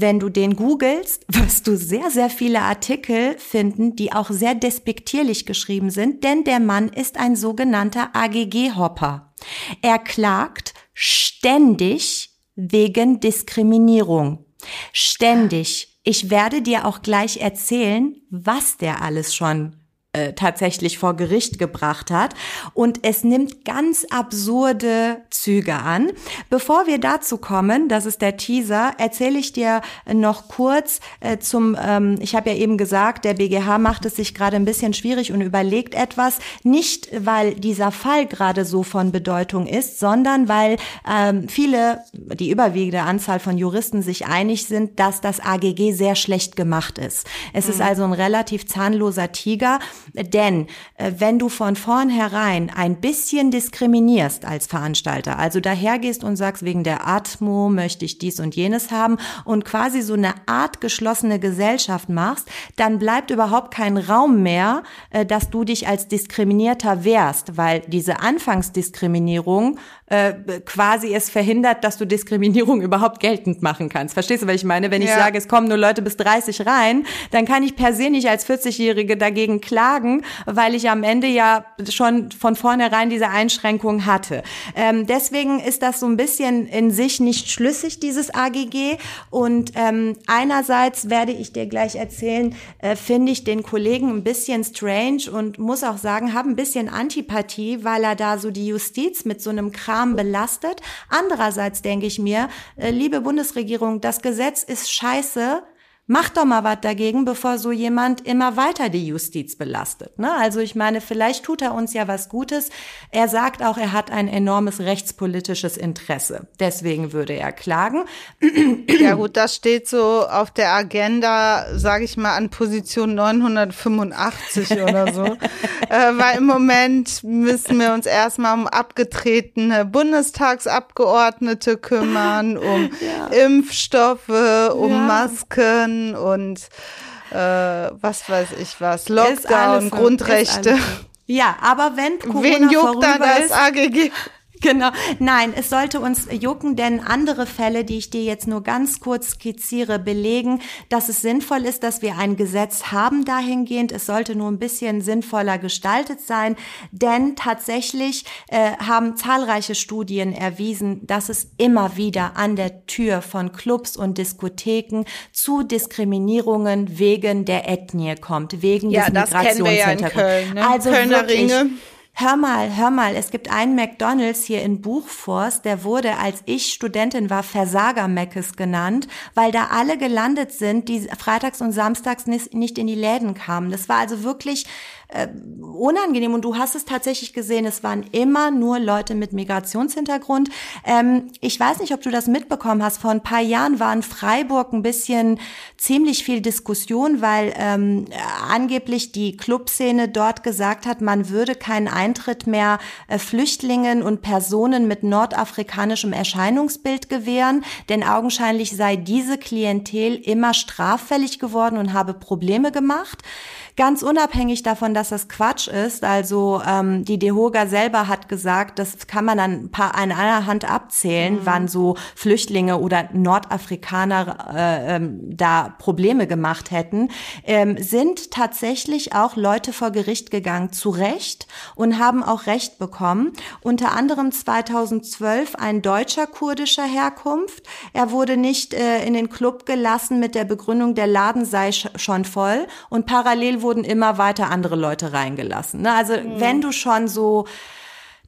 wenn du den googelst, wirst du sehr, sehr viele Artikel finden, die auch sehr despektierlich geschrieben sind, denn der Mann ist ein sogenannter AGG-Hopper. Er klagt ständig wegen Diskriminierung. Ständig. Ich werde dir auch gleich erzählen, was der alles schon äh, tatsächlich vor Gericht gebracht hat. Und es nimmt ganz absurde Züge an. Bevor wir dazu kommen, das ist der Teaser, erzähle ich dir noch kurz äh, zum, ähm, ich habe ja eben gesagt, der BGH macht es sich gerade ein bisschen schwierig und überlegt etwas, nicht weil dieser Fall gerade so von Bedeutung ist, sondern weil ähm, viele, die überwiegende Anzahl von Juristen sich einig sind, dass das AGG sehr schlecht gemacht ist. Es mhm. ist also ein relativ zahnloser Tiger denn äh, wenn du von vornherein ein bisschen diskriminierst als Veranstalter, also dahergehst und sagst, wegen der Atmo möchte ich dies und jenes haben und quasi so eine Art geschlossene Gesellschaft machst, dann bleibt überhaupt kein Raum mehr, äh, dass du dich als Diskriminierter wehrst, weil diese Anfangsdiskriminierung äh, quasi es verhindert, dass du Diskriminierung überhaupt geltend machen kannst. Verstehst du, was ich meine? Wenn ich ja. sage, es kommen nur Leute bis 30 rein, dann kann ich per se nicht als 40-Jährige dagegen klagen, weil ich am Ende ja schon von vornherein diese Einschränkung hatte. Ähm, deswegen ist das so ein bisschen in sich nicht schlüssig, dieses AGG. Und ähm, einerseits werde ich dir gleich erzählen, äh, finde ich den Kollegen ein bisschen strange und muss auch sagen, habe ein bisschen Antipathie, weil er da so die Justiz mit so einem Kram Arm belastet. Andererseits denke ich mir, äh, liebe Bundesregierung, das Gesetz ist scheiße, Mach doch mal was dagegen, bevor so jemand immer weiter die Justiz belastet. Ne? Also ich meine, vielleicht tut er uns ja was Gutes. Er sagt auch, er hat ein enormes rechtspolitisches Interesse. Deswegen würde er klagen. Ja gut, das steht so auf der Agenda, sage ich mal, an Position 985 oder so. äh, weil im Moment müssen wir uns erstmal um abgetretene Bundestagsabgeordnete kümmern, um ja. Impfstoffe, um ja. Masken und äh, was weiß ich was, Lockdown, Grundrechte. Ja, aber wenn Corona Wen juckt dann das AGG? Genau. Nein, es sollte uns jucken, denn andere Fälle, die ich dir jetzt nur ganz kurz skizziere, belegen, dass es sinnvoll ist, dass wir ein Gesetz haben dahingehend. Es sollte nur ein bisschen sinnvoller gestaltet sein, denn tatsächlich äh, haben zahlreiche Studien erwiesen, dass es immer wieder an der Tür von Clubs und Diskotheken zu Diskriminierungen wegen der Ethnie kommt, wegen ja, des Migrationshintergrunds. Ja Köln, ne? Also Kölner wirklich, Ringe. Hör mal, hör mal, es gibt einen McDonald's hier in Buchforst, der wurde, als ich Studentin war, Versager-Meckes genannt, weil da alle gelandet sind, die freitags und samstags nicht in die Läden kamen. Das war also wirklich äh, unangenehm. Und du hast es tatsächlich gesehen, es waren immer nur Leute mit Migrationshintergrund. Ähm, ich weiß nicht, ob du das mitbekommen hast. Vor ein paar Jahren war in Freiburg ein bisschen ziemlich viel Diskussion, weil ähm, angeblich die Clubszene dort gesagt hat, man würde keinen Eintritt mehr äh, Flüchtlingen und Personen mit nordafrikanischem Erscheinungsbild gewähren, denn augenscheinlich sei diese Klientel immer straffällig geworden und habe Probleme gemacht. Ganz unabhängig davon, dass das Quatsch ist, also ähm, die DeHoga selber hat gesagt, das kann man dann ein paar an einer Hand abzählen, mhm. wann so Flüchtlinge oder Nordafrikaner äh, ähm, da Probleme gemacht hätten, ähm, sind tatsächlich auch Leute vor Gericht gegangen, zu Recht, und haben auch Recht bekommen. Unter anderem 2012 ein Deutscher kurdischer Herkunft. Er wurde nicht äh, in den Club gelassen mit der Begründung, der Laden sei schon voll und parallel wurden immer weiter andere Leute reingelassen. Ne? Also mhm. wenn du schon so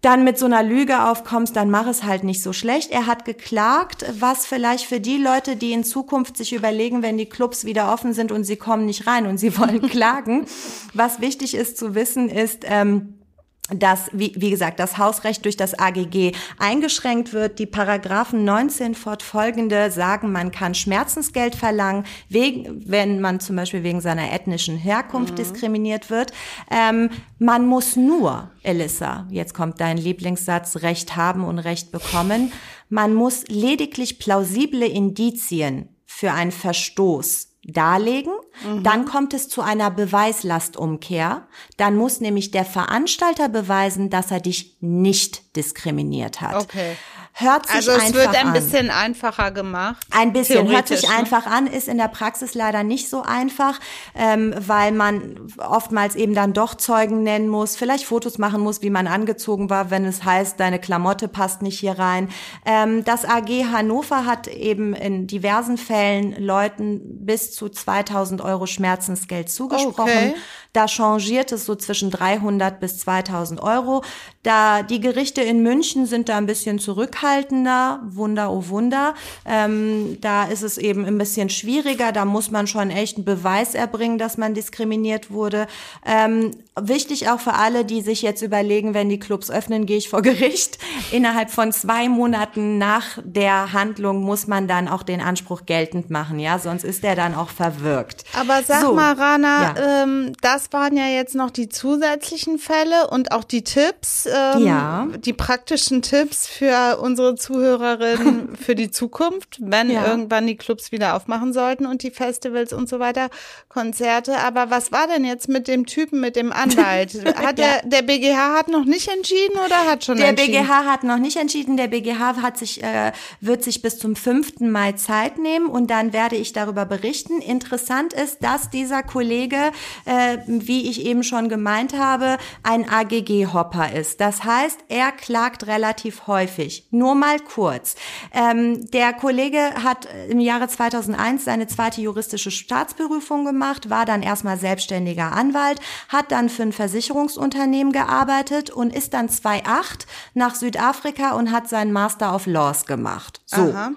dann mit so einer Lüge aufkommst, dann mach es halt nicht so schlecht. Er hat geklagt, was vielleicht für die Leute, die in Zukunft sich überlegen, wenn die Clubs wieder offen sind und sie kommen nicht rein und sie wollen klagen, was wichtig ist zu wissen, ist, ähm, dass, wie, wie gesagt, das Hausrecht durch das AGG eingeschränkt wird. Die Paragraphen 19 fortfolgende sagen, man kann Schmerzensgeld verlangen, wegen, wenn man zum Beispiel wegen seiner ethnischen Herkunft mhm. diskriminiert wird. Ähm, man muss nur, Elissa, jetzt kommt dein Lieblingssatz, Recht haben und Recht bekommen. Man muss lediglich plausible Indizien für einen Verstoß darlegen. Mhm. Dann kommt es zu einer Beweislastumkehr. Dann muss nämlich der Veranstalter beweisen, dass er dich nicht diskriminiert hat. Okay. Hört sich also einfach an. Also es wird ein an. bisschen einfacher gemacht. Ein bisschen hört sich ne? einfach an, ist in der Praxis leider nicht so einfach, ähm, weil man oftmals eben dann doch Zeugen nennen muss, vielleicht Fotos machen muss, wie man angezogen war, wenn es heißt, deine Klamotte passt nicht hier rein. Ähm, das AG Hannover hat eben in diversen Fällen Leuten bis zu 2000 Euro Schmerzensgeld zugesprochen. Okay. Da changiert es so zwischen 300 bis 2000 Euro. Da die Gerichte in München sind da ein bisschen zurückhaltender. Wunder, oh Wunder. Ähm, da ist es eben ein bisschen schwieriger. Da muss man schon echt einen Beweis erbringen, dass man diskriminiert wurde. Ähm, wichtig auch für alle, die sich jetzt überlegen, wenn die Clubs öffnen, gehe ich vor Gericht. Innerhalb von zwei Monaten nach der Handlung muss man dann auch den Anspruch geltend machen, ja, sonst ist der dann auch verwirkt. Aber sag so, mal, Rana, ja. ähm, das das waren ja jetzt noch die zusätzlichen Fälle und auch die Tipps, ähm, ja. die praktischen Tipps für unsere Zuhörerinnen für die Zukunft, wenn ja. irgendwann die Clubs wieder aufmachen sollten und die Festivals und so weiter, Konzerte. Aber was war denn jetzt mit dem Typen, mit dem Anwalt? Hat ja. der, der BGH hat noch nicht entschieden oder hat schon der entschieden? Der BGH hat noch nicht entschieden. Der BGH hat sich, äh, wird sich bis zum 5. Mai Zeit nehmen und dann werde ich darüber berichten. Interessant ist, dass dieser Kollege äh, wie ich eben schon gemeint habe, ein AGG-Hopper ist. Das heißt, er klagt relativ häufig. Nur mal kurz. Ähm, der Kollege hat im Jahre 2001 seine zweite juristische Staatsberufung gemacht, war dann erstmal selbstständiger Anwalt, hat dann für ein Versicherungsunternehmen gearbeitet und ist dann 2008 nach Südafrika und hat seinen Master of Laws gemacht. So. Aha.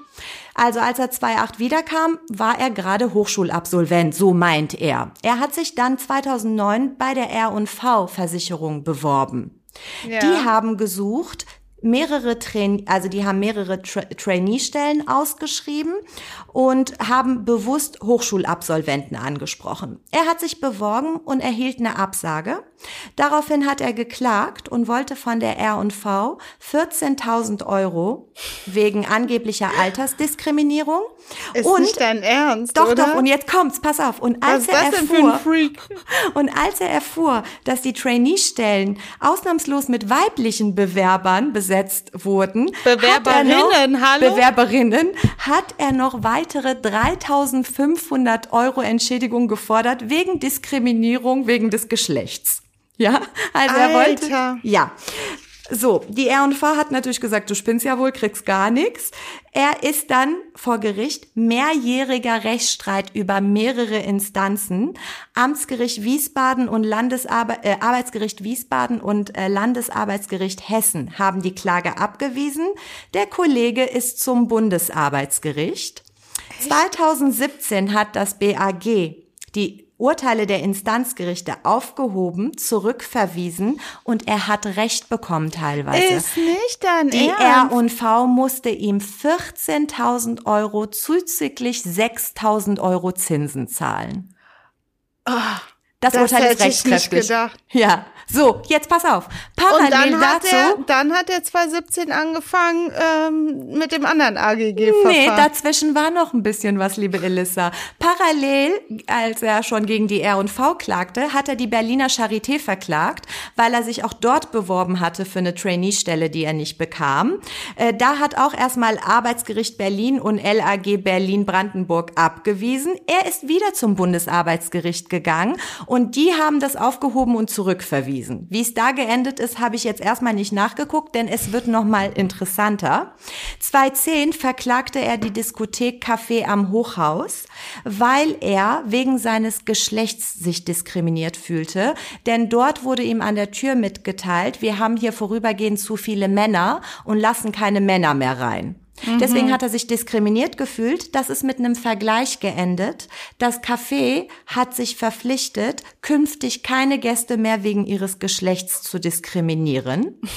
Also als er 2008 wiederkam, war er gerade Hochschulabsolvent, so meint er. Er hat sich dann 2009 bei der R&V Versicherung beworben. Ja. Die haben gesucht, mehrere Train also die haben mehrere Tra Trainee-Stellen ausgeschrieben und haben bewusst Hochschulabsolventen angesprochen. Er hat sich beworben und erhielt eine Absage. Daraufhin hat er geklagt und wollte von der R&V 14.000 Euro wegen angeblicher Altersdiskriminierung. Ist und nicht dein Ernst, Doch, oder? doch. Und jetzt kommt's. Pass auf. Und als er erfuhr, und als er erfuhr, dass die Trainee-Stellen ausnahmslos mit weiblichen Bewerbern besetzt gesetzt wurden, Bewerberinnen, noch, hallo? Bewerberinnen, hat er noch weitere 3500 Euro Entschädigung gefordert wegen Diskriminierung wegen des Geschlechts. Ja, also er wollte, Alter. ja. So, die R&V hat natürlich gesagt, du spinnst ja wohl, kriegst gar nichts. Er ist dann vor Gericht mehrjähriger Rechtsstreit über mehrere Instanzen. Amtsgericht Wiesbaden und Landesarbe äh, Arbeitsgericht Wiesbaden und äh, Landesarbeitsgericht Hessen haben die Klage abgewiesen. Der Kollege ist zum Bundesarbeitsgericht. 2017 hat das BAG die Urteile der Instanzgerichte aufgehoben, zurückverwiesen und er hat Recht bekommen teilweise. Ist nicht dein Die Ernst? R&V musste ihm 14.000 Euro zuzüglich 6.000 Euro Zinsen zahlen. Das, das Urteil ist hätte ich nicht rechtskräftig. gedacht. Ja, so, jetzt pass auf. Und Parallel dann hat, dazu... er, dann hat er 2017 angefangen ähm, mit dem anderen Nee, AGG-Verfahren. dazwischen war noch ein bisschen was, liebe Elissa. Parallel, als er schon gegen die R&V klagte, hat er die Berliner Charité verklagt, weil er sich auch dort beworben hatte für eine Trainee-Stelle, die er nicht bekam. Äh, da hat auch erstmal Arbeitsgericht Berlin und LAG Berlin-Brandenburg abgewiesen. Er ist wieder zum Bundesarbeitsgericht gegangen und die haben das aufgehoben und zurückverwiesen. Wie es da geendet ist, habe ich jetzt erstmal nicht nachgeguckt, denn es wird noch mal interessanter. 2010 verklagte er die Diskothek Café am Hochhaus, weil er wegen seines Geschlechts sich diskriminiert fühlte. Denn dort wurde ihm an der Tür mitgeteilt, wir haben hier vorübergehend zu viele Männer und lassen keine Männer mehr rein. Deswegen hat er sich diskriminiert gefühlt. Das ist mit einem Vergleich geendet. Das Café hat sich verpflichtet, künftig keine Gäste mehr wegen ihres Geschlechts zu diskriminieren.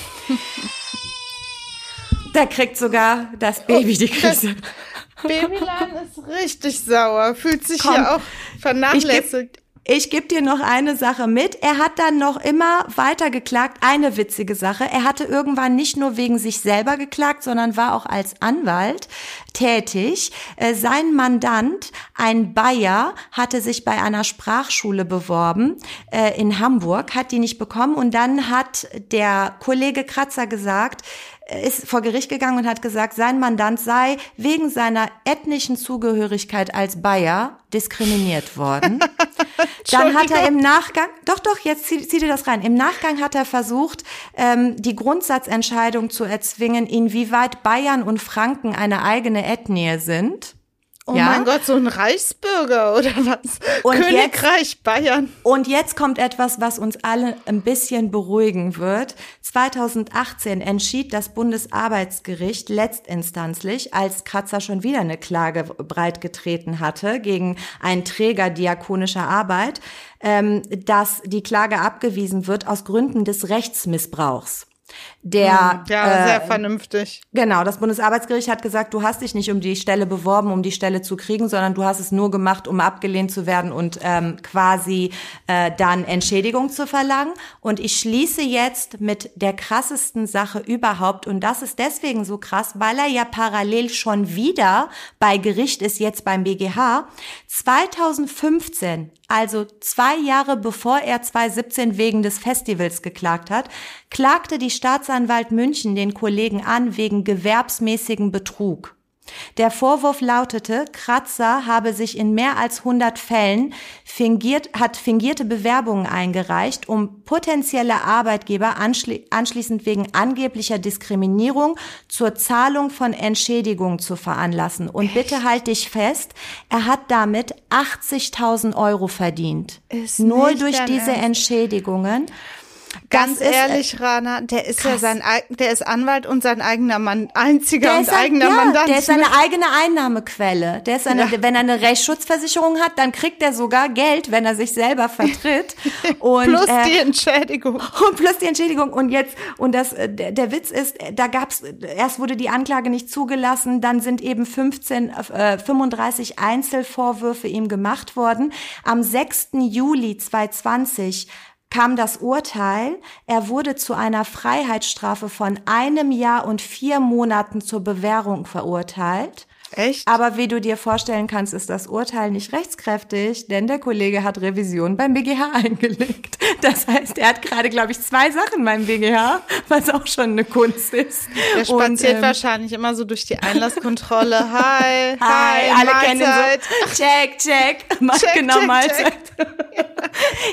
Da kriegt sogar das Baby die Krise. Babylan ist richtig sauer, fühlt sich Komm, ja auch vernachlässigt. Ich gebe dir noch eine Sache mit. Er hat dann noch immer weiter geklagt. Eine witzige Sache. Er hatte irgendwann nicht nur wegen sich selber geklagt, sondern war auch als Anwalt tätig. Äh, Sein Mandant, ein Bayer, hatte sich bei einer Sprachschule beworben äh, in Hamburg, hat die nicht bekommen und dann hat der Kollege Kratzer gesagt, ist vor Gericht gegangen und hat gesagt, sein Mandant sei wegen seiner ethnischen Zugehörigkeit als Bayer diskriminiert worden. Dann hat er im Nachgang, doch, doch, jetzt zieh, zieh dir das rein. Im Nachgang hat er versucht, ähm, die Grundsatzentscheidung zu erzwingen, inwieweit Bayern und Franken eine eigene Ethnie sind. Oh Ja? mein Gott, so ein Reichsbürger oder was? Und Königreich Bayern. Und jetzt kommt etwas, was uns alle ein bisschen beruhigen wird. 2018 entschied das Bundesarbeitsgericht letztinstanzlich, als Kratzer schon wieder eine Klage breitgetreten hatte gegen einen Träger diakonischer Arbeit, ähm, dass die Klage abgewiesen wird aus Gründen des Rechtsmissbrauchs. Der Ja, äh, sehr vernünftig. Genau, das Bundesarbeitsgericht hat gesagt, du hast dich nicht um die Stelle beworben, um die Stelle zu kriegen, sondern du hast es nur gemacht, um abgelehnt zu werden und ähm, quasi äh, dann Entschädigung zu verlangen. Und ich schließe jetzt mit der krassesten Sache überhaupt. Und das ist deswegen so krass, weil er ja parallel schon wieder bei Gericht ist, jetzt beim BGH. 2015 also zwei Jahre bevor er 2017 wegen des Festivals geklagt hat, klagte die Staatsanwalt München den Kollegen an wegen gewerbsmäßigen Betrug. Der Vorwurf lautete, Kratzer habe sich in mehr als 100 Fällen fingiert, hat fingierte Bewerbungen eingereicht, um potenzielle Arbeitgeber anschli anschließend wegen angeblicher Diskriminierung zur Zahlung von Entschädigungen zu veranlassen. Und bitte halt dich fest, er hat damit 80.000 Euro verdient. Ist Nur durch diese. Entschädigungen. Ganz äh, ehrlich, Rana, der ist ja krass. sein, eig- der ist Anwalt und sein eigener Mann, einziger und ein, eigener ja, Mandant. der ist seine eigene Einnahmequelle. Der ist eine, Ja. Wenn er eine Rechtsschutzversicherung hat, dann kriegt er sogar Geld, wenn er sich selber vertritt. Und, Plus äh, die Entschädigung. und plus die Entschädigung und jetzt und das äh, der, der Witz ist, äh, da gab's erst wurde die Anklage nicht zugelassen, dann sind eben 15 äh, 35 Einzelvorwürfe ihm gemacht worden. Am 6. Juli 2020 kam das Urteil. Er wurde zu einer Freiheitsstrafe von einem Jahr und vier Monaten zur Bewährung verurteilt. Echt? Aber wie du dir vorstellen kannst, ist das Urteil nicht rechtskräftig, denn der Kollege hat Revision beim BGH eingelegt. Das heißt, er hat gerade, glaube ich, zwei Sachen beim BGH, was auch schon eine Kunst ist. Der spaziert ähm, wahrscheinlich immer so durch die Einlasskontrolle. Hi, hi, hi alle Mahlzeit. kennen so, check, check, mach check, genau check, Mahlzeit. Check.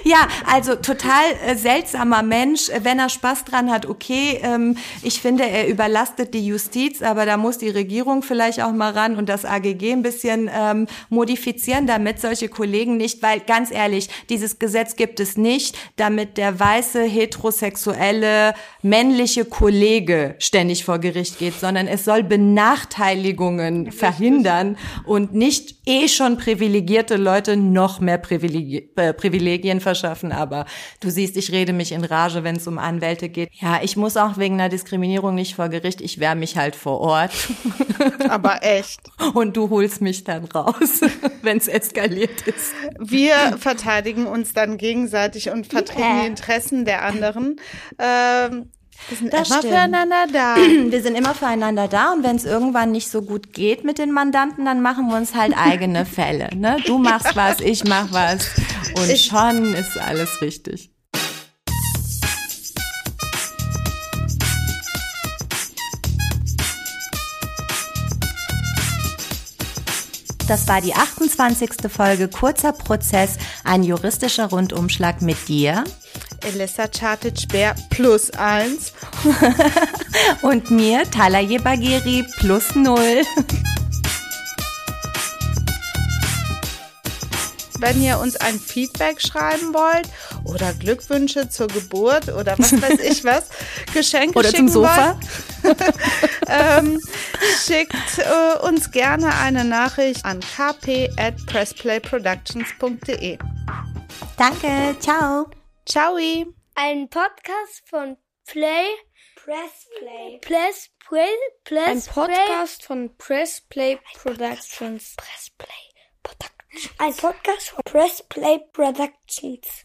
ja, also total äh, seltsamer Mensch. Wenn er Spaß dran hat, okay. Ähm, ich finde, er überlastet die Justiz, aber da muss die Regierung vielleicht auch mal ran und das AGG ein bisschen ähm, modifizieren, damit solche Kollegen nicht, weil ganz ehrlich, dieses Gesetz gibt es nicht, damit der weiße heterosexuelle männliche Kollege ständig vor Gericht geht, sondern es soll Benachteiligungen verhindern und nicht eh schon privilegierte Leute noch mehr Privilegien, äh, Privilegien verschaffen. Aber du siehst, ich rede mich in Rage, wenn es um Anwälte geht. Ja, ich muss auch wegen einer Diskriminierung nicht vor Gericht. Ich wehre mich halt vor Ort. Aber echt. Und du holst mich dann raus, wenn es eskaliert ist. Wir verteidigen uns dann gegenseitig und vertreten yeah. die Interessen der anderen. Ähm, wir sind das immer stimmt. füreinander da. Wir sind immer füreinander da und wenn es irgendwann nicht so gut geht mit den Mandanten, dann machen wir uns halt eigene Fälle. Ne? Du machst was, ich mach was und ich schon ist alles richtig. Das war die 28. Folge Kurzer Prozess, ein juristischer Rundumschlag mit dir. Elissa Chartic Bär plus eins. Und mir, Talaye Bagheri plus null. Wenn ihr uns ein Feedback schreiben wollt oder Glückwünsche zur Geburt oder was weiß ich was, Geschenke oder schicken zum Sofa. ähm, schickt äh, uns gerne eine Nachricht an kp at pressplayproductions.de. Danke, ciao. Ciao. Ein Podcast von Play Press Play. Press Play. Press Ein Podcast von Press Play Productions. Press Play Productions. Ein Podcast von Press Play Productions.